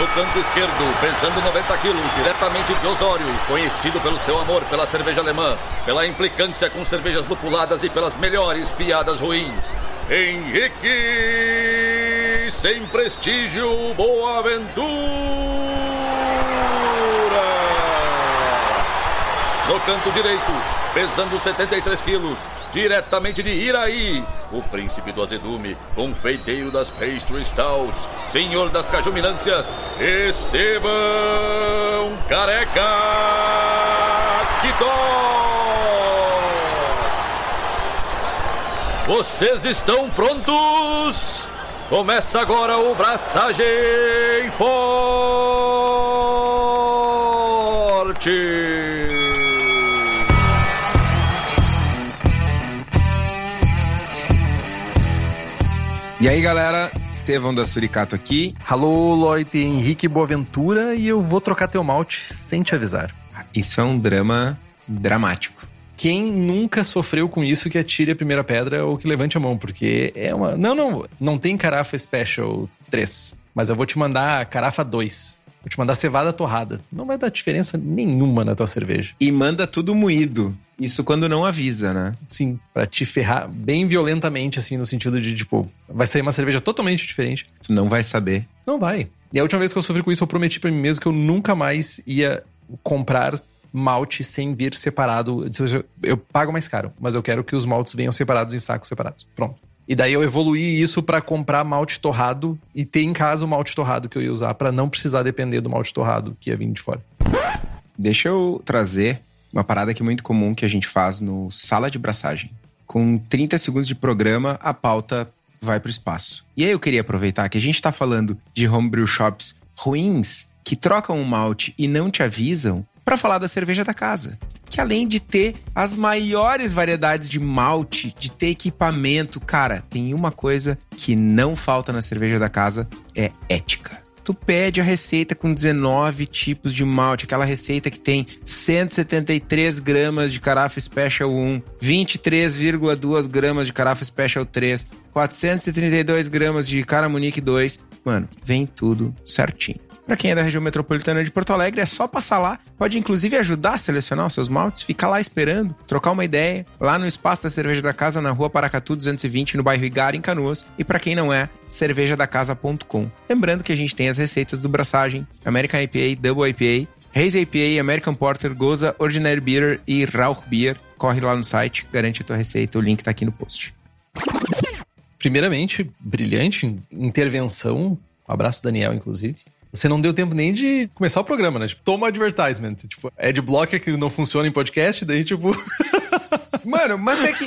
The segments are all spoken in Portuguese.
No canto esquerdo, pesando 90 quilos, diretamente de Osório, conhecido pelo seu amor pela cerveja alemã, pela implicância com cervejas lupuladas e pelas melhores piadas ruins. Henrique, sem prestígio, Boaventura. Canto direito, pesando 73 quilos, diretamente de Iraí, o príncipe do azedume, confeiteiro das pastry stouts, senhor das cajuminâncias, Estevão Careca Quitó. Vocês estão prontos? Começa agora o Braçagem Forte! E aí, galera, Estevão da Suricato aqui. Alô, Lloyd, Henrique Boaventura e eu vou trocar teu malte sem te avisar. Isso é um drama dramático. Quem nunca sofreu com isso que atire a primeira pedra ou que levante a mão, porque é uma. Não, não, não tem carafa Special 3, mas eu vou te mandar a carafa 2. Vou te mandar cevada torrada. Não vai dar diferença nenhuma na tua cerveja. E manda tudo moído. Isso quando não avisa, né? Sim, pra te ferrar bem violentamente, assim, no sentido de, tipo, vai sair uma cerveja totalmente diferente. Tu não vai saber. Não vai. E a última vez que eu sofri com isso, eu prometi para mim mesmo que eu nunca mais ia comprar malte sem vir separado. Eu pago mais caro, mas eu quero que os maltes venham separados em sacos separados. Pronto. E daí eu evoluí isso para comprar malte torrado e ter em casa o malte torrado que eu ia usar para não precisar depender do malte torrado que ia vir de fora. Deixa eu trazer uma parada que é muito comum que a gente faz no sala de braçagem. Com 30 segundos de programa, a pauta vai para o espaço. E aí eu queria aproveitar que a gente está falando de homebrew shops ruins que trocam um malte e não te avisam para falar da cerveja da casa. Que além de ter as maiores variedades de malte, de ter equipamento, cara, tem uma coisa que não falta na cerveja da casa, é ética. Tu pede a receita com 19 tipos de malte, aquela receita que tem 173 gramas de carafa Special 1, 23,2 gramas de carafa Special 3, 432 gramas de Caramunique 2. Mano, vem tudo certinho. Para quem é da região metropolitana de Porto Alegre, é só passar lá. Pode inclusive ajudar a selecionar os seus maltes, ficar lá esperando, trocar uma ideia, lá no espaço da Cerveja da Casa, na rua Paracatu 220, no bairro Igara, em Canoas. E para quem não é, cervejadacasa.com. Lembrando que a gente tem as receitas do Braçagem, American IPA, Double IPA, Haze IPA, American Porter, Goza, Ordinary Beer e Rauch Beer. Corre lá no site, garante a tua receita, o link tá aqui no post. Primeiramente, brilhante intervenção. Um abraço, Daniel, inclusive. Você não deu tempo nem de começar o programa, né? Tipo, toma advertisement. Tipo, ad blocker que não funciona em podcast, daí tipo. Mano, mas é que.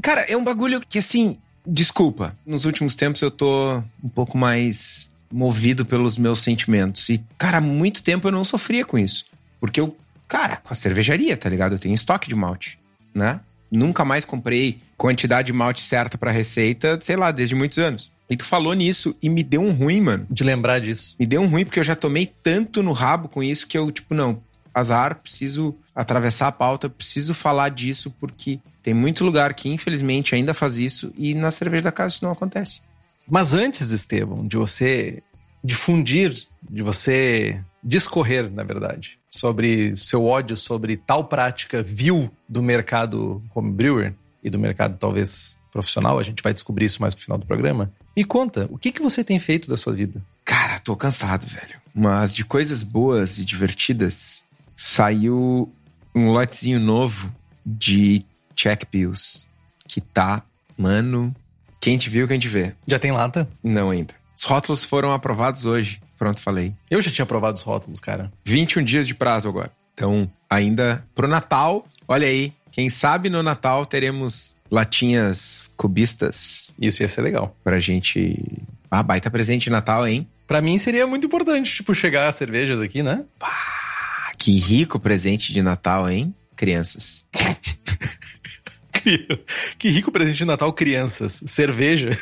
Cara, é um bagulho que assim. Desculpa, nos últimos tempos eu tô um pouco mais movido pelos meus sentimentos. E, cara, há muito tempo eu não sofria com isso. Porque eu, cara, com a cervejaria, tá ligado? Eu tenho estoque de malte, né? Nunca mais comprei quantidade de malte certa pra receita, sei lá, desde muitos anos. E tu falou nisso e me deu um ruim, mano. De lembrar disso. Me deu um ruim porque eu já tomei tanto no rabo com isso que eu, tipo, não, azar, preciso atravessar a pauta, preciso falar disso porque tem muito lugar que infelizmente ainda faz isso e na cerveja da casa isso não acontece. Mas antes, Estevam, de você difundir, de você discorrer, na verdade, sobre seu ódio sobre tal prática vil do mercado como brewer e do mercado talvez profissional, a gente vai descobrir isso mais pro final do programa. Me conta, o que, que você tem feito da sua vida? Cara, tô cansado, velho. Mas de coisas boas e divertidas, saiu um lotezinho novo de check pills. Que tá, mano, quem te viu, quem te vê. Já tem lata? Não ainda. Os rótulos foram aprovados hoje. Pronto, falei. Eu já tinha aprovado os rótulos, cara. 21 dias de prazo agora. Então, ainda pro Natal, olha aí. Quem sabe no Natal teremos latinhas cubistas. Isso ia ser legal. Pra gente. Ah, baita presente de Natal, hein? Pra mim seria muito importante, tipo, chegar as cervejas aqui, né? Pá, que rico presente de Natal, hein? Crianças. que rico presente de Natal, crianças. Cerveja.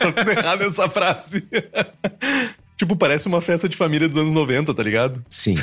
Tô tudo errado nessa frase. tipo, parece uma festa de família dos anos 90, tá ligado? Sim.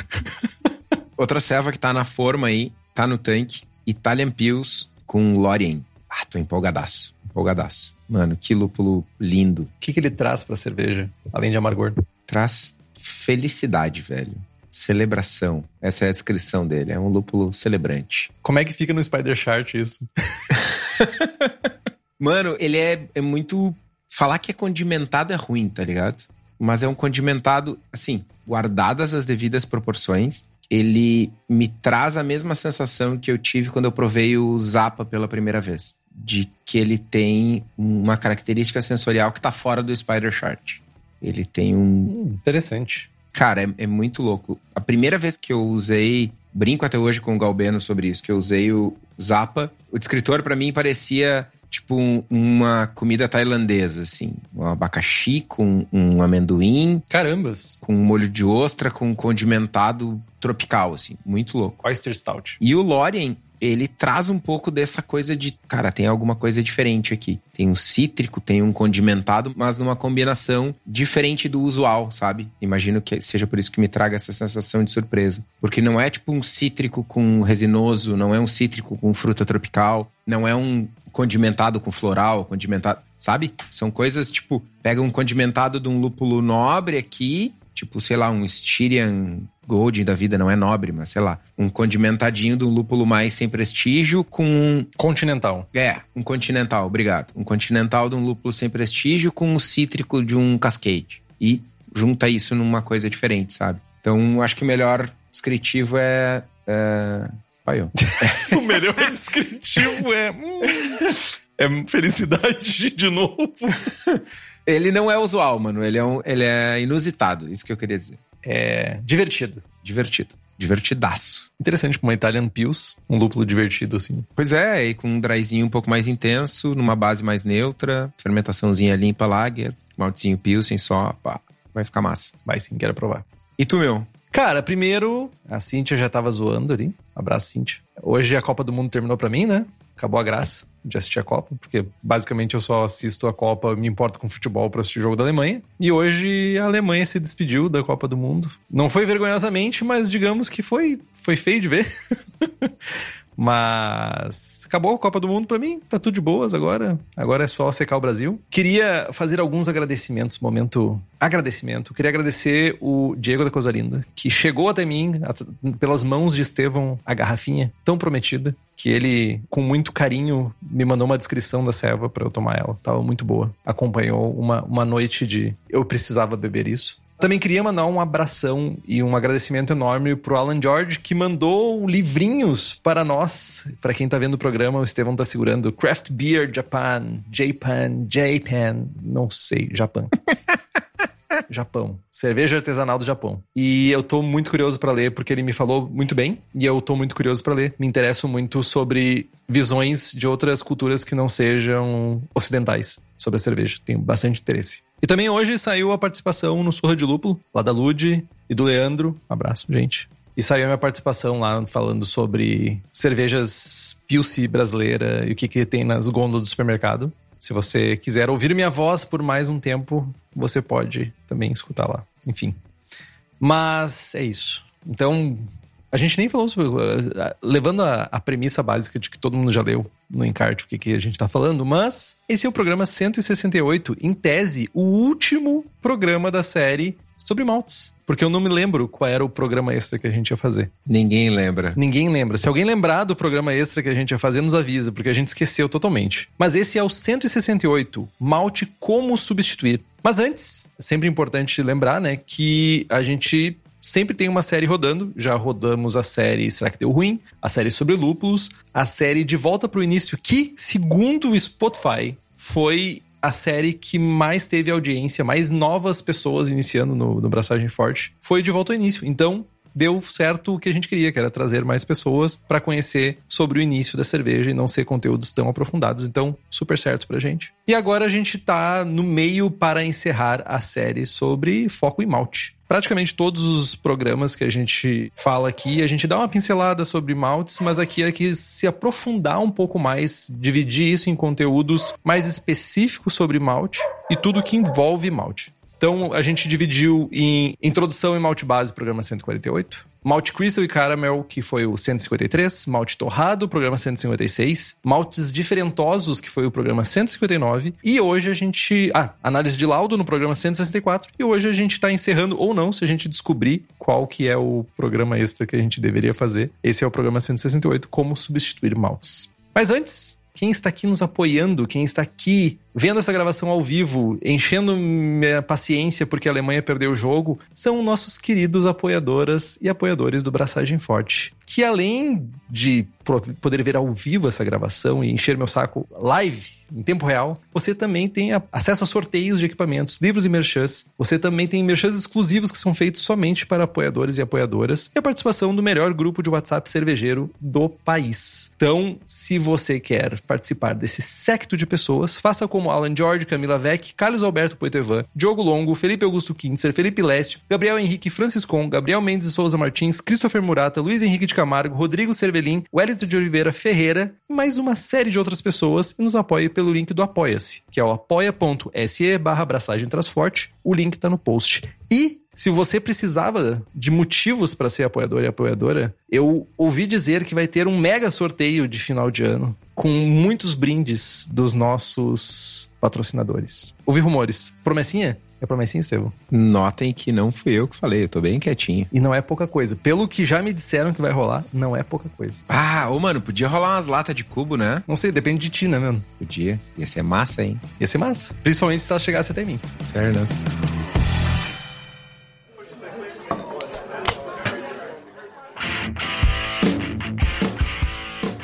Outra serva que tá na forma aí, tá no tanque. Italian Pills com Lorien. Ah, tô empolgadaço. empolgadaço. Mano, que lúpulo lindo. O que, que ele traz pra cerveja, além de amargor? Traz felicidade, velho. Celebração. Essa é a descrição dele. É um lúpulo celebrante. Como é que fica no Spider Chart isso? Mano, ele é, é muito. Falar que é condimentado é ruim, tá ligado? Mas é um condimentado, assim, guardadas as devidas proporções. Ele me traz a mesma sensação que eu tive quando eu provei o Zappa pela primeira vez. De que ele tem uma característica sensorial que tá fora do Spider Chart. Ele tem um. Hum, interessante. Cara, é, é muito louco. A primeira vez que eu usei brinco até hoje com o Galbeno sobre isso, que eu usei o Zappa. O descritor para mim parecia tipo um, uma comida tailandesa, assim. Um abacaxi com um amendoim. Carambas! Com um molho de ostra, com um condimentado tropical, assim. Muito louco. Oyster Stout. E o Lorien, ele traz um pouco dessa coisa de, cara, tem alguma coisa diferente aqui. Tem um cítrico, tem um condimentado, mas numa combinação diferente do usual, sabe? Imagino que seja por isso que me traga essa sensação de surpresa. Porque não é tipo um cítrico com resinoso, não é um cítrico com fruta tropical, não é um condimentado com floral, condimentado, sabe? São coisas tipo, pega um condimentado de um lúpulo nobre aqui, tipo, sei lá, um Styrian Gold da vida, não é nobre, mas sei lá, um condimentadinho de um lúpulo mais sem prestígio com. Continental. É, um continental, obrigado. Um continental de um lúpulo sem prestígio com um cítrico de um cascade. E junta isso numa coisa diferente, sabe? Então, acho que o melhor descritivo é. é... Paiô. o melhor descritivo é. hum, é felicidade de novo. Ele não é usual, mano. Ele é, um, ele é inusitado, isso que eu queria dizer. É divertido. Divertido. Divertidaço. Interessante, uma Italian Pils, um lúpulo divertido, assim. Pois é, e com um dryzinho um pouco mais intenso, numa base mais neutra, fermentaçãozinha limpa lager, maltezinho Pilsen só, pá, vai ficar massa. Vai sim, quero provar. E tu, meu? Cara, primeiro, a Cintia já tava zoando ali. Abraço, Cintia. Hoje a Copa do Mundo terminou pra mim, né? Acabou a graça de assistir a Copa, porque basicamente eu só assisto a Copa, me importo com futebol para assistir o jogo da Alemanha. E hoje a Alemanha se despediu da Copa do Mundo. Não foi vergonhosamente, mas digamos que foi, foi feio de ver. Mas acabou a Copa do Mundo para mim, tá tudo de boas agora. Agora é só secar o Brasil. Queria fazer alguns agradecimentos, momento agradecimento. Queria agradecer o Diego da Cosalinda, que chegou até mim pelas mãos de Estevão a garrafinha tão prometida, que ele com muito carinho me mandou uma descrição da serva para eu tomar ela. Tava muito boa. Acompanhou uma, uma noite de eu precisava beber isso. Também queria mandar um abração e um agradecimento enorme pro Alan George, que mandou livrinhos para nós. Para quem tá vendo o programa, o Estevão tá segurando Craft Beer Japan, Japan, Japan, não sei, Japão. Japão. Cerveja artesanal do Japão. E eu tô muito curioso para ler, porque ele me falou muito bem. E eu tô muito curioso para ler. Me interesso muito sobre visões de outras culturas que não sejam ocidentais sobre a cerveja. Tenho bastante interesse. E também hoje saiu a participação no Surra de Lúpulo, lá da Lude e do Leandro. Um abraço, gente. E saiu a minha participação lá falando sobre cervejas Pilsi brasileira e o que, que tem nas gôndolas do supermercado. Se você quiser ouvir minha voz por mais um tempo, você pode também escutar lá. Enfim. Mas é isso. Então, a gente nem falou sobre. Levando a, a, premissa básica de que todo mundo já leu no encarte o que, que a gente tá falando, mas esse é o programa 168, em tese, o último programa da série sobre maltes. Porque eu não me lembro qual era o programa extra que a gente ia fazer. Ninguém lembra. Ninguém lembra. Se alguém lembrar do programa extra que a gente ia fazer, nos avisa, porque a gente esqueceu totalmente. Mas esse é o 168, malte como substituir. Mas antes, é sempre importante lembrar, né, que a gente sempre tem uma série rodando. Já rodamos a série Será que deu ruim? A série sobre lúpulos, a série De Volta para o Início, que, segundo o Spotify, foi a série que mais teve audiência, mais novas pessoas iniciando no, no Braçagem Forte, foi De Volta ao Início. Então, deu certo o que a gente queria, que era trazer mais pessoas para conhecer sobre o início da cerveja e não ser conteúdos tão aprofundados. Então, super certo pra gente. E agora a gente tá no meio para encerrar a série sobre foco em malte praticamente todos os programas que a gente fala aqui, a gente dá uma pincelada sobre maltes, mas aqui é que se aprofundar um pouco mais, dividir isso em conteúdos mais específicos sobre malte e tudo que envolve malte. Então a gente dividiu em introdução e malte base, programa 148. Malte Crystal e Caramel, que foi o 153. Malte Torrado, programa 156. Maltes Diferentosos, que foi o programa 159. E hoje a gente. Ah, análise de laudo no programa 164. E hoje a gente está encerrando, ou não, se a gente descobrir qual que é o programa extra que a gente deveria fazer. Esse é o programa 168, como substituir maltes. Mas antes, quem está aqui nos apoiando, quem está aqui vendo essa gravação ao vivo, enchendo minha paciência porque a Alemanha perdeu o jogo, são nossos queridos apoiadoras e apoiadores do Braçagem Forte. Que além de poder ver ao vivo essa gravação e encher meu saco live, em tempo real, você também tem acesso a sorteios de equipamentos, livros e merchans. Você também tem merchans exclusivos que são feitos somente para apoiadores e apoiadoras. E a participação do melhor grupo de WhatsApp cervejeiro do país. Então, se você quer participar desse secto de pessoas, faça como como Alan George, Camila Vec, Carlos Alberto Poitevin, Diogo Longo, Felipe Augusto Kintzer, Felipe Lécio, Gabriel Henrique Franciscon, Gabriel Mendes Souza Martins, Christopher Murata, Luiz Henrique de Camargo, Rodrigo Cervelin, Wellington de Oliveira Ferreira e mais uma série de outras pessoas e nos apoie pelo link do Apoia-se, que é o apoia.se barra abraçagem. O link está no post. E se você precisava de motivos para ser apoiador e apoiadora, eu ouvi dizer que vai ter um mega sorteio de final de ano com muitos brindes dos nossos patrocinadores. Ouvi rumores. Promessinha? É promessinha, Estevam? Notem que não fui eu que falei, eu tô bem quietinho. E não é pouca coisa. Pelo que já me disseram que vai rolar, não é pouca coisa. Ah, ô mano, podia rolar umas latas de cubo, né? Não sei, depende de ti, né, mano? Podia. Ia ser massa, hein? Ia ser massa. Principalmente se ela chegasse até mim. Fair enough.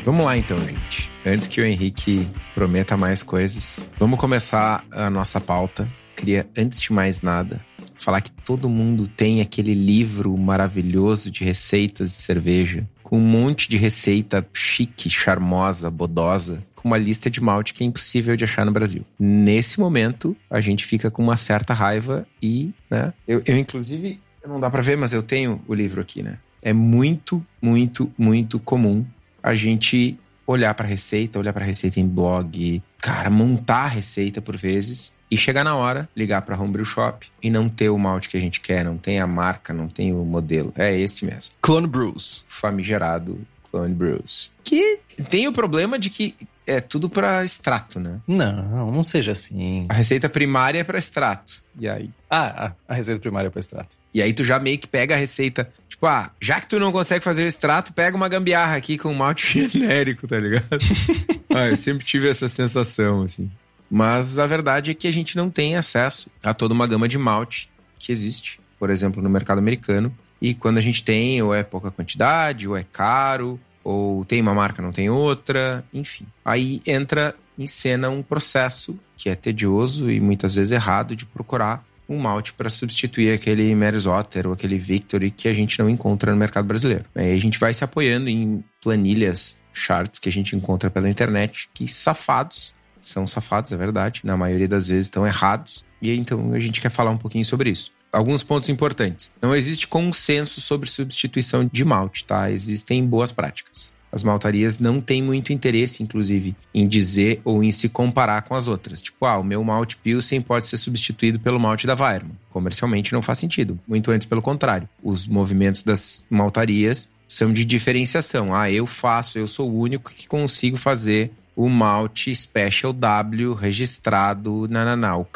Vamos lá então, gente. Antes que o Henrique prometa mais coisas, vamos começar a nossa pauta. Queria, antes de mais nada, falar que todo mundo tem aquele livro maravilhoso de receitas de cerveja, com um monte de receita chique, charmosa, bodosa, com uma lista de malte que é impossível de achar no Brasil. Nesse momento, a gente fica com uma certa raiva e, né? Eu, eu inclusive, não dá para ver, mas eu tenho o livro aqui, né? É muito, muito, muito comum a gente olhar para receita, olhar para receita em blog, cara, montar a receita por vezes e chegar na hora, ligar para Homebrew Shop e não ter o malte que a gente quer, não tem a marca, não tem o modelo. É esse mesmo. Clone Brews. Famigerado Clone Brews. Que tem o problema de que é tudo para extrato, né? Não, não seja assim. A receita primária é para extrato. E aí? Ah, a, a receita primária é para extrato. E aí tu já meio que pega a receita. Tipo, ah, já que tu não consegue fazer o extrato, pega uma gambiarra aqui com um malte genérico, tá ligado? ah, eu sempre tive essa sensação, assim. Mas a verdade é que a gente não tem acesso a toda uma gama de malte que existe, por exemplo, no mercado americano. E quando a gente tem, ou é pouca quantidade, ou é caro, ou tem uma marca, não tem outra, enfim. Aí entra em cena um processo que é tedioso e muitas vezes errado de procurar um malte para substituir aquele Merzotter ou aquele Victory que a gente não encontra no mercado brasileiro. Aí a gente vai se apoiando em planilhas, charts que a gente encontra pela internet, que safados, são safados, é verdade, na maioria das vezes estão errados, e então a gente quer falar um pouquinho sobre isso alguns pontos importantes. Não existe consenso sobre substituição de malte, tá? Existem boas práticas. As maltarias não têm muito interesse, inclusive, em dizer ou em se comparar com as outras. Tipo, ah, o meu malte Pilsen pode ser substituído pelo malte da Weirman. Comercialmente não faz sentido. Muito antes, pelo contrário. Os movimentos das maltarias são de diferenciação. Ah, eu faço, eu sou o único que consigo fazer o malte Special W registrado. Não, não, não.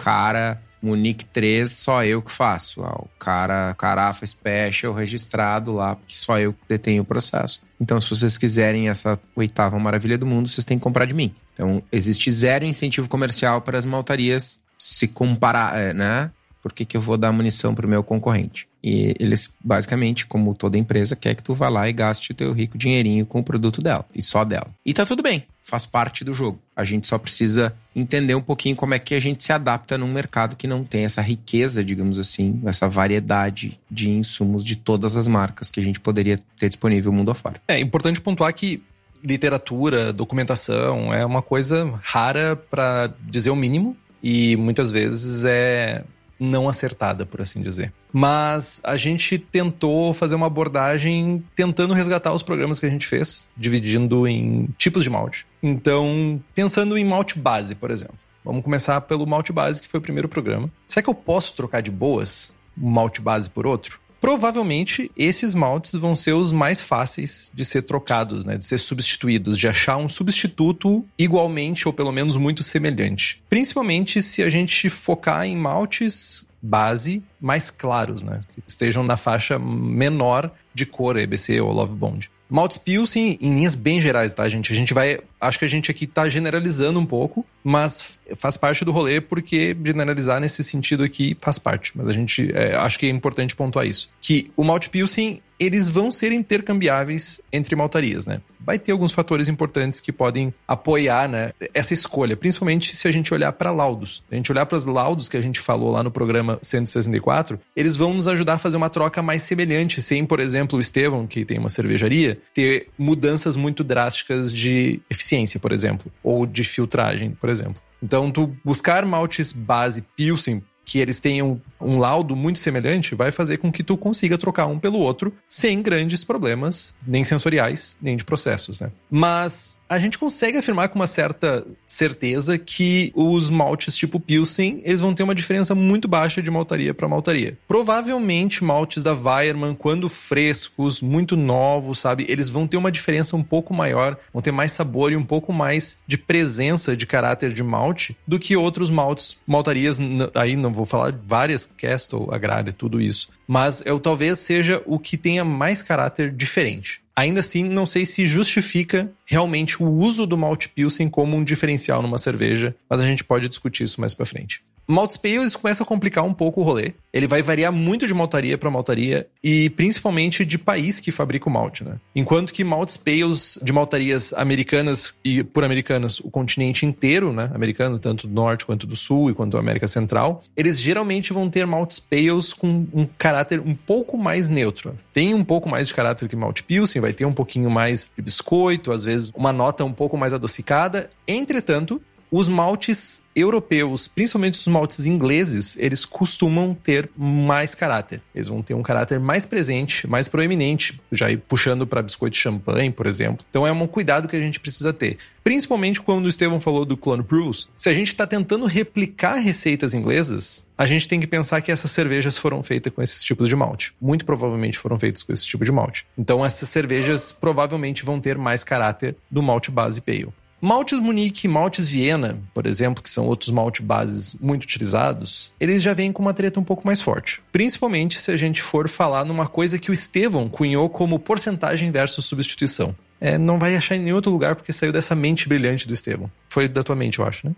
O Munique 3, só eu que faço. Ah, o cara, Carafa Special registrado lá, porque só eu que detenho o processo. Então, se vocês quiserem essa oitava maravilha do mundo, vocês têm que comprar de mim. Então, existe zero incentivo comercial para as maltarias se comparar, é, né? Por que, que eu vou dar munição para o meu concorrente? E eles, basicamente, como toda empresa, quer que tu vá lá e gaste o teu rico dinheirinho com o produto dela. E só dela. E tá tudo bem. Faz parte do jogo. A gente só precisa entender um pouquinho como é que a gente se adapta num mercado que não tem essa riqueza, digamos assim, essa variedade de insumos de todas as marcas que a gente poderia ter disponível mundo afora. É importante pontuar que literatura, documentação é uma coisa rara para dizer o mínimo e muitas vezes é não acertada, por assim dizer. Mas a gente tentou fazer uma abordagem tentando resgatar os programas que a gente fez, dividindo em tipos de malte. Então, pensando em malte base, por exemplo. Vamos começar pelo malte base, que foi o primeiro programa. Será que eu posso trocar de boas um malte base por outro? Provavelmente esses maltes vão ser os mais fáceis de ser trocados, né? De ser substituídos, de achar um substituto igualmente ou pelo menos muito semelhante. Principalmente se a gente focar em maltes base mais claros, né? Que estejam na faixa menor de cor EBC ou Love Bond. Maltes Pilsen, em linhas bem gerais, tá, gente? A gente vai. Acho que a gente aqui tá generalizando um pouco, mas faz parte do rolê, porque generalizar nesse sentido aqui faz parte. Mas a gente. É, acho que é importante pontuar isso. Que o Malte Pilsen, eles vão ser intercambiáveis entre maltarias, né? Vai ter alguns fatores importantes que podem apoiar, né, essa escolha, principalmente se a gente olhar para laudos. A gente olhar para os laudos que a gente falou lá no programa 164, eles vão nos ajudar a fazer uma troca mais semelhante, sem, por exemplo, o Estevão, que tem uma cervejaria, ter mudanças muito drásticas de eficiência, por exemplo, ou de filtragem, por exemplo. Então, tu buscar maltes base Pilsen que eles tenham um laudo muito semelhante, vai fazer com que tu consiga trocar um pelo outro sem grandes problemas, nem sensoriais, nem de processos, né? Mas a gente consegue afirmar com uma certa certeza que os maltes tipo Pilsen, eles vão ter uma diferença muito baixa de maltaria para maltaria. Provavelmente maltes da Weiermann, quando frescos, muito novos, sabe, eles vão ter uma diferença um pouco maior, vão ter mais sabor e um pouco mais de presença de caráter de malte do que outros maltes, maltarias, aí não vou falar várias, Castle, Agrária, tudo isso. Mas eu talvez seja o que tenha mais caráter diferente. Ainda assim, não sei se justifica realmente o uso do Malt Pilsen como um diferencial numa cerveja, mas a gente pode discutir isso mais para frente. Maltes Pales começa a complicar um pouco o rolê. Ele vai variar muito de maltaria para maltaria e principalmente de país que fabrica o malte, né? Enquanto que maltes Pales de maltarias americanas e por americanas, o continente inteiro, né, americano, tanto do norte quanto do sul e quanto da América Central, eles geralmente vão ter maltes Pales com um caráter um pouco mais neutro. Tem um pouco mais de caráter que malte Pilsen, vai ter um pouquinho mais de biscoito, às vezes uma nota um pouco mais adocicada. Entretanto, os maltes europeus, principalmente os maltes ingleses, eles costumam ter mais caráter. Eles vão ter um caráter mais presente, mais proeminente, já ir puxando para biscoito de champanhe, por exemplo. Então é um cuidado que a gente precisa ter. Principalmente quando o Estevão falou do Clone Brews, se a gente está tentando replicar receitas inglesas, a gente tem que pensar que essas cervejas foram feitas com esses tipos de malte. Muito provavelmente foram feitas com esse tipo de malte. Então essas cervejas provavelmente vão ter mais caráter do malte base pale. Maltes Munique e Maltes Viena, por exemplo, que são outros malte bases muito utilizados, eles já vêm com uma treta um pouco mais forte. Principalmente se a gente for falar numa coisa que o Estevão cunhou como porcentagem versus substituição. É, não vai achar em nenhum outro lugar porque saiu dessa mente brilhante do Estevão. Foi da tua mente, eu acho, né?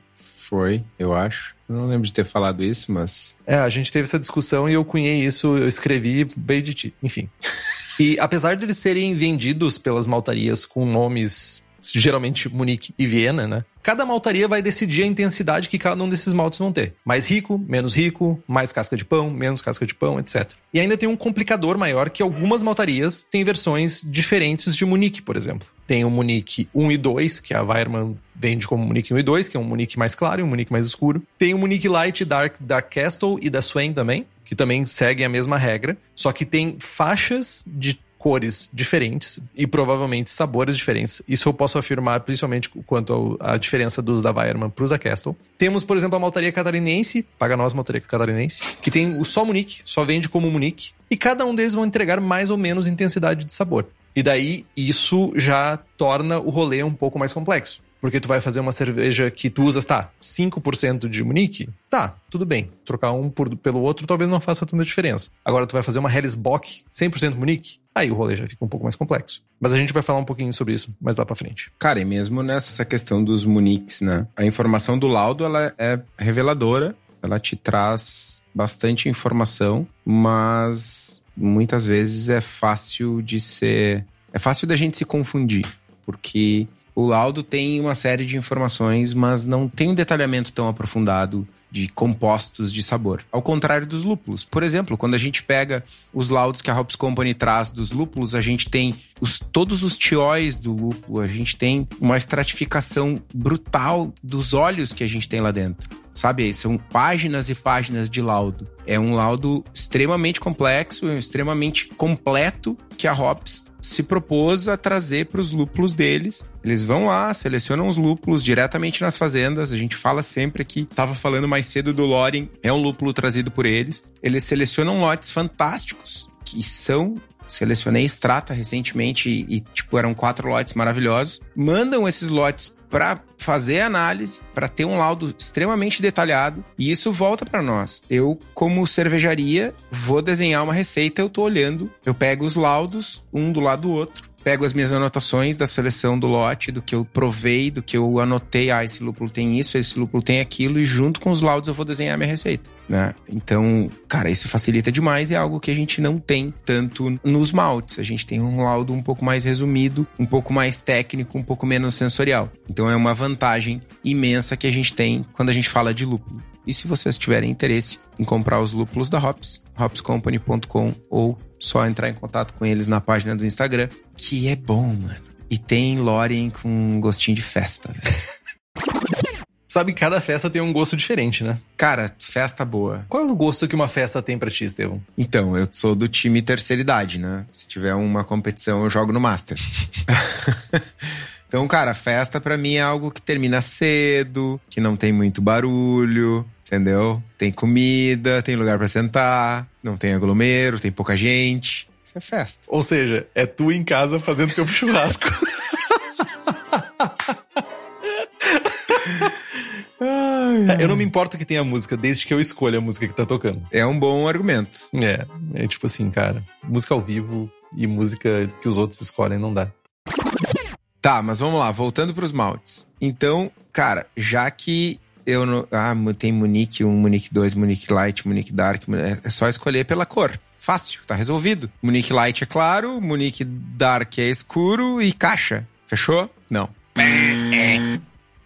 Foi, eu acho. Eu não lembro de ter falado isso, mas. É, a gente teve essa discussão e eu cunhei isso, eu escrevi bem de ti. Enfim. e apesar de eles serem vendidos pelas maltarias com nomes geralmente Munique e Viena, né? Cada maltaria vai decidir a intensidade que cada um desses maltes vão ter. Mais rico, menos rico, mais casca de pão, menos casca de pão, etc. E ainda tem um complicador maior que algumas maltarias têm versões diferentes de Munique, por exemplo. Tem o Munique 1 e 2, que a Weirman vende como Munique 1 e 2, que é um Munique mais claro e um Munique mais escuro. Tem o Munique Light Dark da Castle e da Swain também, que também seguem a mesma regra, só que tem faixas de cores diferentes e provavelmente sabores diferentes. Isso eu posso afirmar principalmente quanto à diferença dos da Weiermann para os da Castle. Temos, por exemplo, a maltaria catarinense, paga nós maltaria catarinense, que tem o só Munique, só vende como Munique, e cada um deles vão entregar mais ou menos intensidade de sabor. E daí isso já torna o rolê um pouco mais complexo. Porque tu vai fazer uma cerveja que tu usas, tá, 5% de Munique? Tá, tudo bem. Trocar um por, pelo outro talvez não faça tanta diferença. Agora tu vai fazer uma Hellesbock 100% Munique? Aí o rolê já fica um pouco mais complexo. Mas a gente vai falar um pouquinho sobre isso mais lá pra frente. Cara, e mesmo nessa questão dos Muniques, né? A informação do laudo, ela é reveladora. Ela te traz bastante informação, mas muitas vezes é fácil de ser... É fácil da gente se confundir, porque o laudo tem uma série de informações, mas não tem um detalhamento tão aprofundado de compostos de sabor. Ao contrário dos lúpulos. Por exemplo, quando a gente pega os laudos que a Hops Company traz dos lúpulos, a gente tem os, todos os tióis do lúpulo, a gente tem uma estratificação brutal dos óleos que a gente tem lá dentro sabe? São páginas e páginas de laudo. É um laudo extremamente complexo, extremamente completo que a Hops se propôs a trazer para os lúpulos deles. Eles vão lá, selecionam os lúpulos diretamente nas fazendas. A gente fala sempre aqui, estava falando mais cedo do Loren, é um lúpulo trazido por eles. Eles selecionam lotes fantásticos que são selecionei Strata recentemente e, e, tipo, eram quatro lotes maravilhosos. Mandam esses lotes para fazer análise, para ter um laudo extremamente detalhado, e isso volta para nós. Eu, como cervejaria, vou desenhar uma receita, eu tô olhando, eu pego os laudos um do lado do outro, pego as minhas anotações da seleção do lote, do que eu provei, do que eu anotei, ah, esse lúpulo tem isso, esse lúpulo tem aquilo, e junto com os laudos eu vou desenhar minha receita, né? Então, cara, isso facilita demais e é algo que a gente não tem tanto nos maltes. A gente tem um laudo um pouco mais resumido, um pouco mais técnico, um pouco menos sensorial. Então é uma vantagem imensa que a gente tem quando a gente fala de lúpulo. E se vocês tiverem interesse em comprar os lúpulos da Hops, hopscompany.com ou só entrar em contato com eles na página do Instagram, que é bom, mano. E tem Lorien com gostinho de festa, velho. Sabe cada festa tem um gosto diferente, né? Cara, festa boa. Qual é o gosto que uma festa tem pra ti, Estevão? Então, eu sou do time terceira idade, né? Se tiver uma competição, eu jogo no Master. então, cara, festa para mim é algo que termina cedo, que não tem muito barulho, entendeu? Tem comida, tem lugar para sentar, não tem aglomero, tem pouca gente. Isso é festa. Ou seja, é tu em casa fazendo teu churrasco. eu não me importo que tenha música, desde que eu escolha a música que tá tocando. É um bom argumento. É, é tipo assim, cara, música ao vivo e música que os outros escolhem não dá. Tá, mas vamos lá, voltando pros maltes. Então, cara, já que eu não. Ah, tem Munique 1, Munique 2, Munique Light, Munique Dark. É só escolher pela cor. Fácil, tá resolvido. Munique Light é claro, Munique Dark é escuro e caixa. Fechou? Não.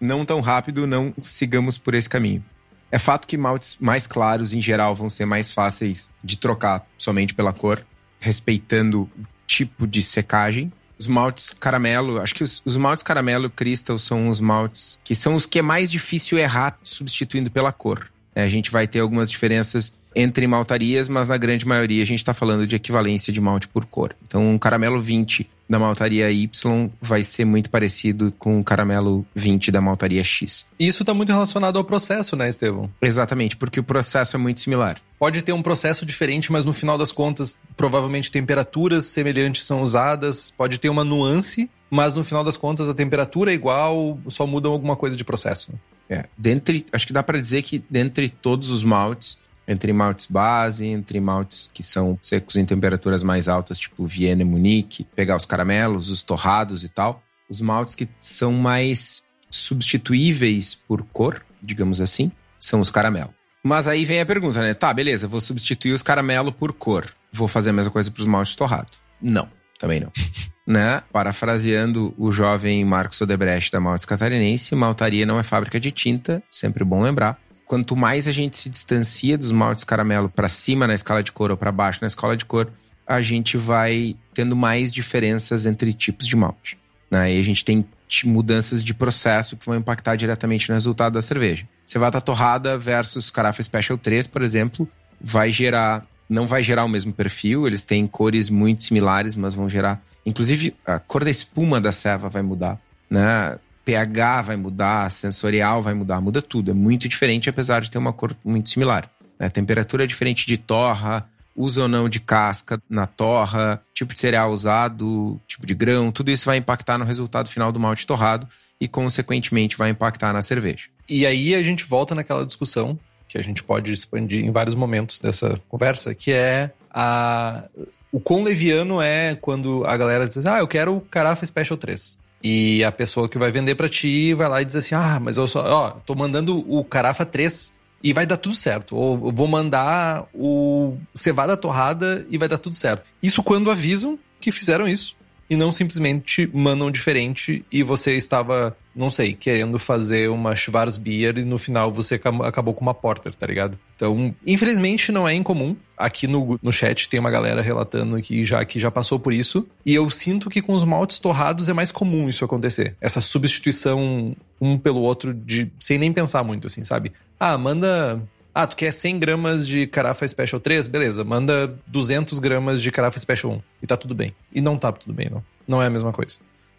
Não tão rápido, não sigamos por esse caminho. É fato que maltes mais claros, em geral, vão ser mais fáceis de trocar somente pela cor, respeitando o tipo de secagem. Os maltes caramelo, acho que os, os maltes caramelo crystal são os maltes que são os que é mais difícil errar substituindo pela cor. É, a gente vai ter algumas diferenças entre maltarias, mas na grande maioria a gente está falando de equivalência de malte por cor. Então, um caramelo 20 da maltaria Y vai ser muito parecido com o caramelo 20 da maltaria X. Isso está muito relacionado ao processo, né, Estevão? Exatamente, porque o processo é muito similar. Pode ter um processo diferente, mas no final das contas, provavelmente temperaturas semelhantes são usadas. Pode ter uma nuance, mas no final das contas a temperatura é igual, só muda alguma coisa de processo. É, dentre, acho que dá para dizer que dentre todos os maltes, entre maltes base, entre maltes que são secos em temperaturas mais altas, tipo Viena e Munique, pegar os caramelos, os torrados e tal, os maltes que são mais substituíveis por cor, digamos assim, são os caramelos. Mas aí vem a pergunta, né? Tá, beleza, vou substituir os caramelos por cor. Vou fazer a mesma coisa para os maltes torrados? Não, também não. né? Parafraseando o jovem Marcos Odebrecht da Maltes Catarinense, maltaria não é fábrica de tinta, sempre bom lembrar quanto mais a gente se distancia dos maltes caramelo para cima na escala de cor ou para baixo na escala de cor, a gente vai tendo mais diferenças entre tipos de malte. Né? E a gente tem mudanças de processo que vão impactar diretamente no resultado da cerveja. Cevada torrada versus carafa Special 3, por exemplo, vai gerar não vai gerar o mesmo perfil, eles têm cores muito similares, mas vão gerar, inclusive a cor da espuma da ceva vai mudar, né? pH vai mudar, sensorial vai mudar, muda tudo. É muito diferente, apesar de ter uma cor muito similar. Né? Temperatura é diferente de torra, uso ou não de casca na torra, tipo de cereal usado, tipo de grão, tudo isso vai impactar no resultado final do malte torrado e, consequentemente, vai impactar na cerveja. E aí a gente volta naquela discussão que a gente pode expandir em vários momentos dessa conversa, que é a o quão leviano é quando a galera diz ah, eu quero o Carafa Special 3. E a pessoa que vai vender para ti vai lá e diz assim: ah, mas eu só, ó, tô mandando o Carafa 3 e vai dar tudo certo. Ou vou mandar o Cevada Torrada e vai dar tudo certo. Isso quando avisam que fizeram isso. E não simplesmente mandam diferente e você estava, não sei, querendo fazer uma Schwarzbier e no final você acabou com uma Porter, tá ligado? Então, infelizmente não é incomum. Aqui no, no chat tem uma galera relatando que já, que já passou por isso. E eu sinto que com os maltes torrados é mais comum isso acontecer. Essa substituição um pelo outro de sem nem pensar muito, assim, sabe? Ah, manda ah, tu quer 100 gramas de carafa Special 3? Beleza, manda 200 gramas de carafa Special 1. E tá tudo bem. E não tá tudo bem, não. Não é a mesma coisa.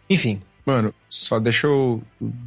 Enfim. Mano, só deixa eu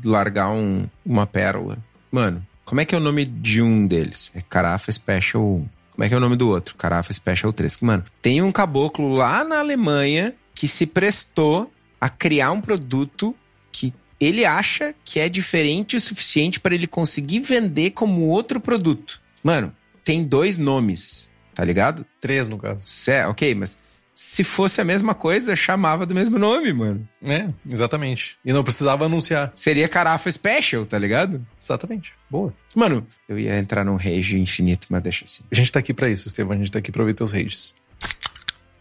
largar um, uma pérola. Mano, como é que é o nome de um deles? É carafa Special 1. Como é que é o nome do outro? Carafa Special 3. Mano, tem um caboclo lá na Alemanha que se prestou a criar um produto que ele acha que é diferente o suficiente para ele conseguir vender como outro produto. Mano, tem dois nomes, tá ligado? Três, no caso. É, ok, mas se fosse a mesma coisa, chamava do mesmo nome, mano. É, exatamente. E não precisava anunciar. Seria Carafa Special, tá ligado? Exatamente. Boa. Mano, eu ia entrar num rage infinito, mas deixa assim. A gente tá aqui para isso, Estevão. A gente tá aqui pra ouvir teus rages.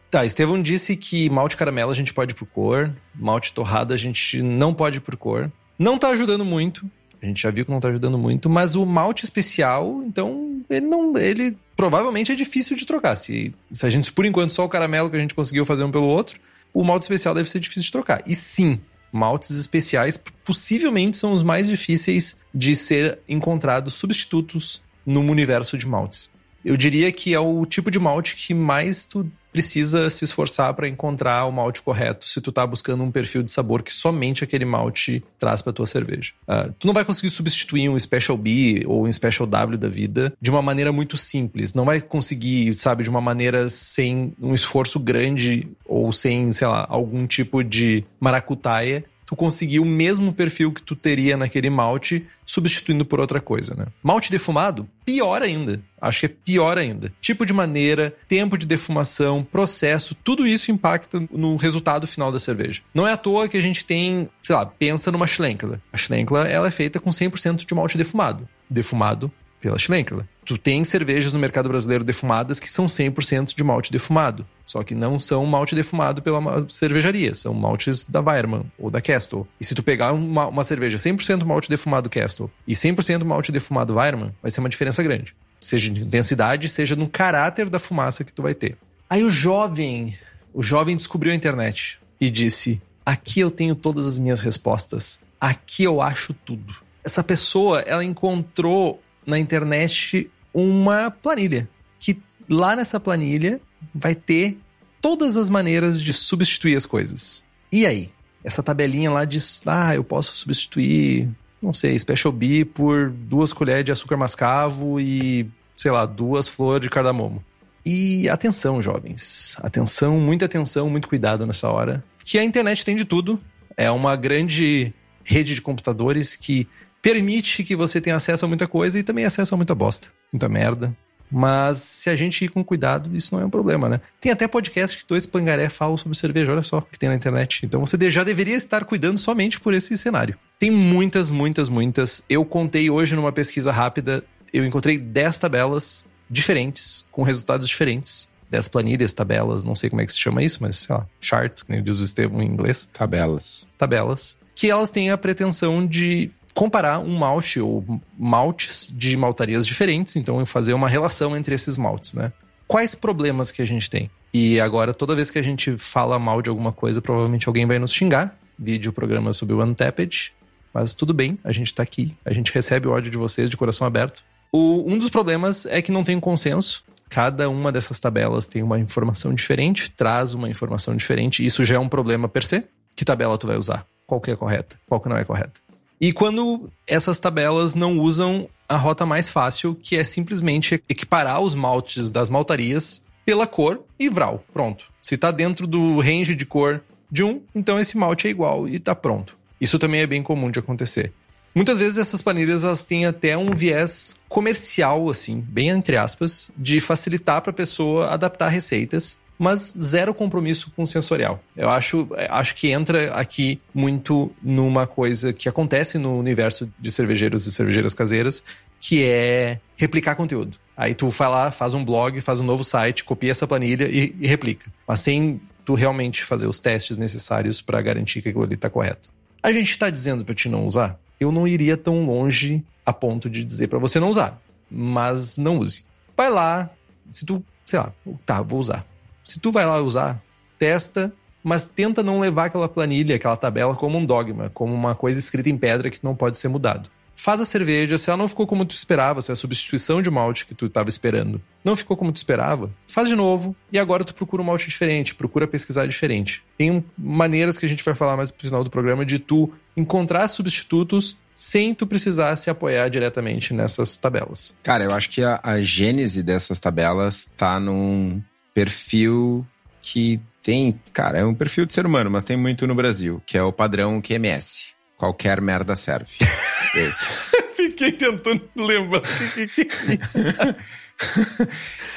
Tá, Estevão disse que malte caramelo a gente pode ir por cor, malte torrado a gente não pode ir por cor. Não tá ajudando muito. A gente já viu que não tá ajudando muito, mas o malte especial, então, ele não. Ele provavelmente é difícil de trocar. Se, se a gente, por enquanto, só o caramelo que a gente conseguiu fazer um pelo outro, o malte especial deve ser difícil de trocar. E sim, maltes especiais possivelmente são os mais difíceis de ser encontrados substitutos no universo de maltes. Eu diria que é o tipo de malte que mais tu precisa se esforçar para encontrar o malte correto se tu tá buscando um perfil de sabor que somente aquele malte traz para tua cerveja. Uh, tu não vai conseguir substituir um Special B ou um Special W da vida de uma maneira muito simples. Não vai conseguir, sabe, de uma maneira sem um esforço grande ou sem, sei lá, algum tipo de maracutaia tu conseguir o mesmo perfil que tu teria naquele malte, substituindo por outra coisa, né? Malte defumado, pior ainda. Acho que é pior ainda. Tipo de maneira, tempo de defumação, processo, tudo isso impacta no resultado final da cerveja. Não é à toa que a gente tem, sei lá, pensa numa Schlenkler. A Schlenkler, ela é feita com 100% de malte defumado. Defumado pela Schlenkler. Tu tem cervejas no mercado brasileiro defumadas que são 100% de malte defumado. Só que não são malte defumado pela cervejaria, são maltes da Weirman ou da Castle. E se tu pegar uma, uma cerveja 100% malte defumado Castle e 100% malte defumado Weirman, vai ser uma diferença grande. Seja de intensidade, seja no caráter da fumaça que tu vai ter. Aí o jovem, o jovem descobriu a internet e disse: "Aqui eu tenho todas as minhas respostas. Aqui eu acho tudo." Essa pessoa, ela encontrou na internet uma planilha. Que lá nessa planilha vai ter todas as maneiras de substituir as coisas. E aí? Essa tabelinha lá diz: ah, eu posso substituir, não sei, Special B por duas colheres de açúcar mascavo e, sei lá, duas flores de cardamomo. E atenção, jovens. Atenção, muita atenção, muito cuidado nessa hora. Que a internet tem de tudo. É uma grande rede de computadores que permite que você tenha acesso a muita coisa e também acesso a muita bosta, muita merda. Mas se a gente ir com cuidado, isso não é um problema, né? Tem até podcast que dois pangaré falam sobre cerveja, olha só, que tem na internet. Então você já deveria estar cuidando somente por esse cenário. Tem muitas, muitas, muitas. Eu contei hoje numa pesquisa rápida, eu encontrei 10 tabelas diferentes, com resultados diferentes. 10 planilhas, tabelas, não sei como é que se chama isso, mas sei lá, charts, que nem diz o Estevam em inglês. Tabelas. Tabelas. Que elas têm a pretensão de comparar um malte ou maltes de maltarias diferentes, então fazer uma relação entre esses maltes, né? Quais problemas que a gente tem? E agora, toda vez que a gente fala mal de alguma coisa, provavelmente alguém vai nos xingar. Vídeo programa sobre o Untapped. Mas tudo bem, a gente tá aqui, a gente recebe o ódio de vocês de coração aberto. O, um dos problemas é que não tem consenso. Cada uma dessas tabelas tem uma informação diferente, traz uma informação diferente. Isso já é um problema per se. Que tabela tu vai usar? Qual que é correta? Qual que não é correta? E quando essas tabelas não usam a rota mais fácil, que é simplesmente equiparar os maltes das maltarias pela cor e vral, pronto. Se tá dentro do range de cor de um, então esse malte é igual e tá pronto. Isso também é bem comum de acontecer. Muitas vezes essas planilhas elas têm até um viés comercial, assim, bem entre aspas, de facilitar para a pessoa adaptar receitas mas zero compromisso com o sensorial. Eu acho, acho que entra aqui muito numa coisa que acontece no universo de cervejeiros e cervejeiras caseiras, que é replicar conteúdo. Aí tu vai lá, faz um blog, faz um novo site, copia essa planilha e, e replica. Mas sem tu realmente fazer os testes necessários para garantir que aquilo ali tá correto. A gente está dizendo para te não usar? Eu não iria tão longe a ponto de dizer para você não usar, mas não use. Vai lá, se tu, sei lá, tá, vou usar. Se tu vai lá usar, testa, mas tenta não levar aquela planilha, aquela tabela como um dogma, como uma coisa escrita em pedra que não pode ser mudado. Faz a cerveja, se ela não ficou como tu esperava, se é a substituição de malte que tu estava esperando não ficou como tu esperava, faz de novo e agora tu procura um malte diferente, procura pesquisar diferente. Tem maneiras que a gente vai falar mais pro final do programa de tu encontrar substitutos sem tu precisar se apoiar diretamente nessas tabelas. Cara, eu acho que a, a gênese dessas tabelas tá num perfil que tem, cara, é um perfil de ser humano, mas tem muito no Brasil, que é o padrão QMS. Qualquer merda serve. Fiquei tentando lembrar.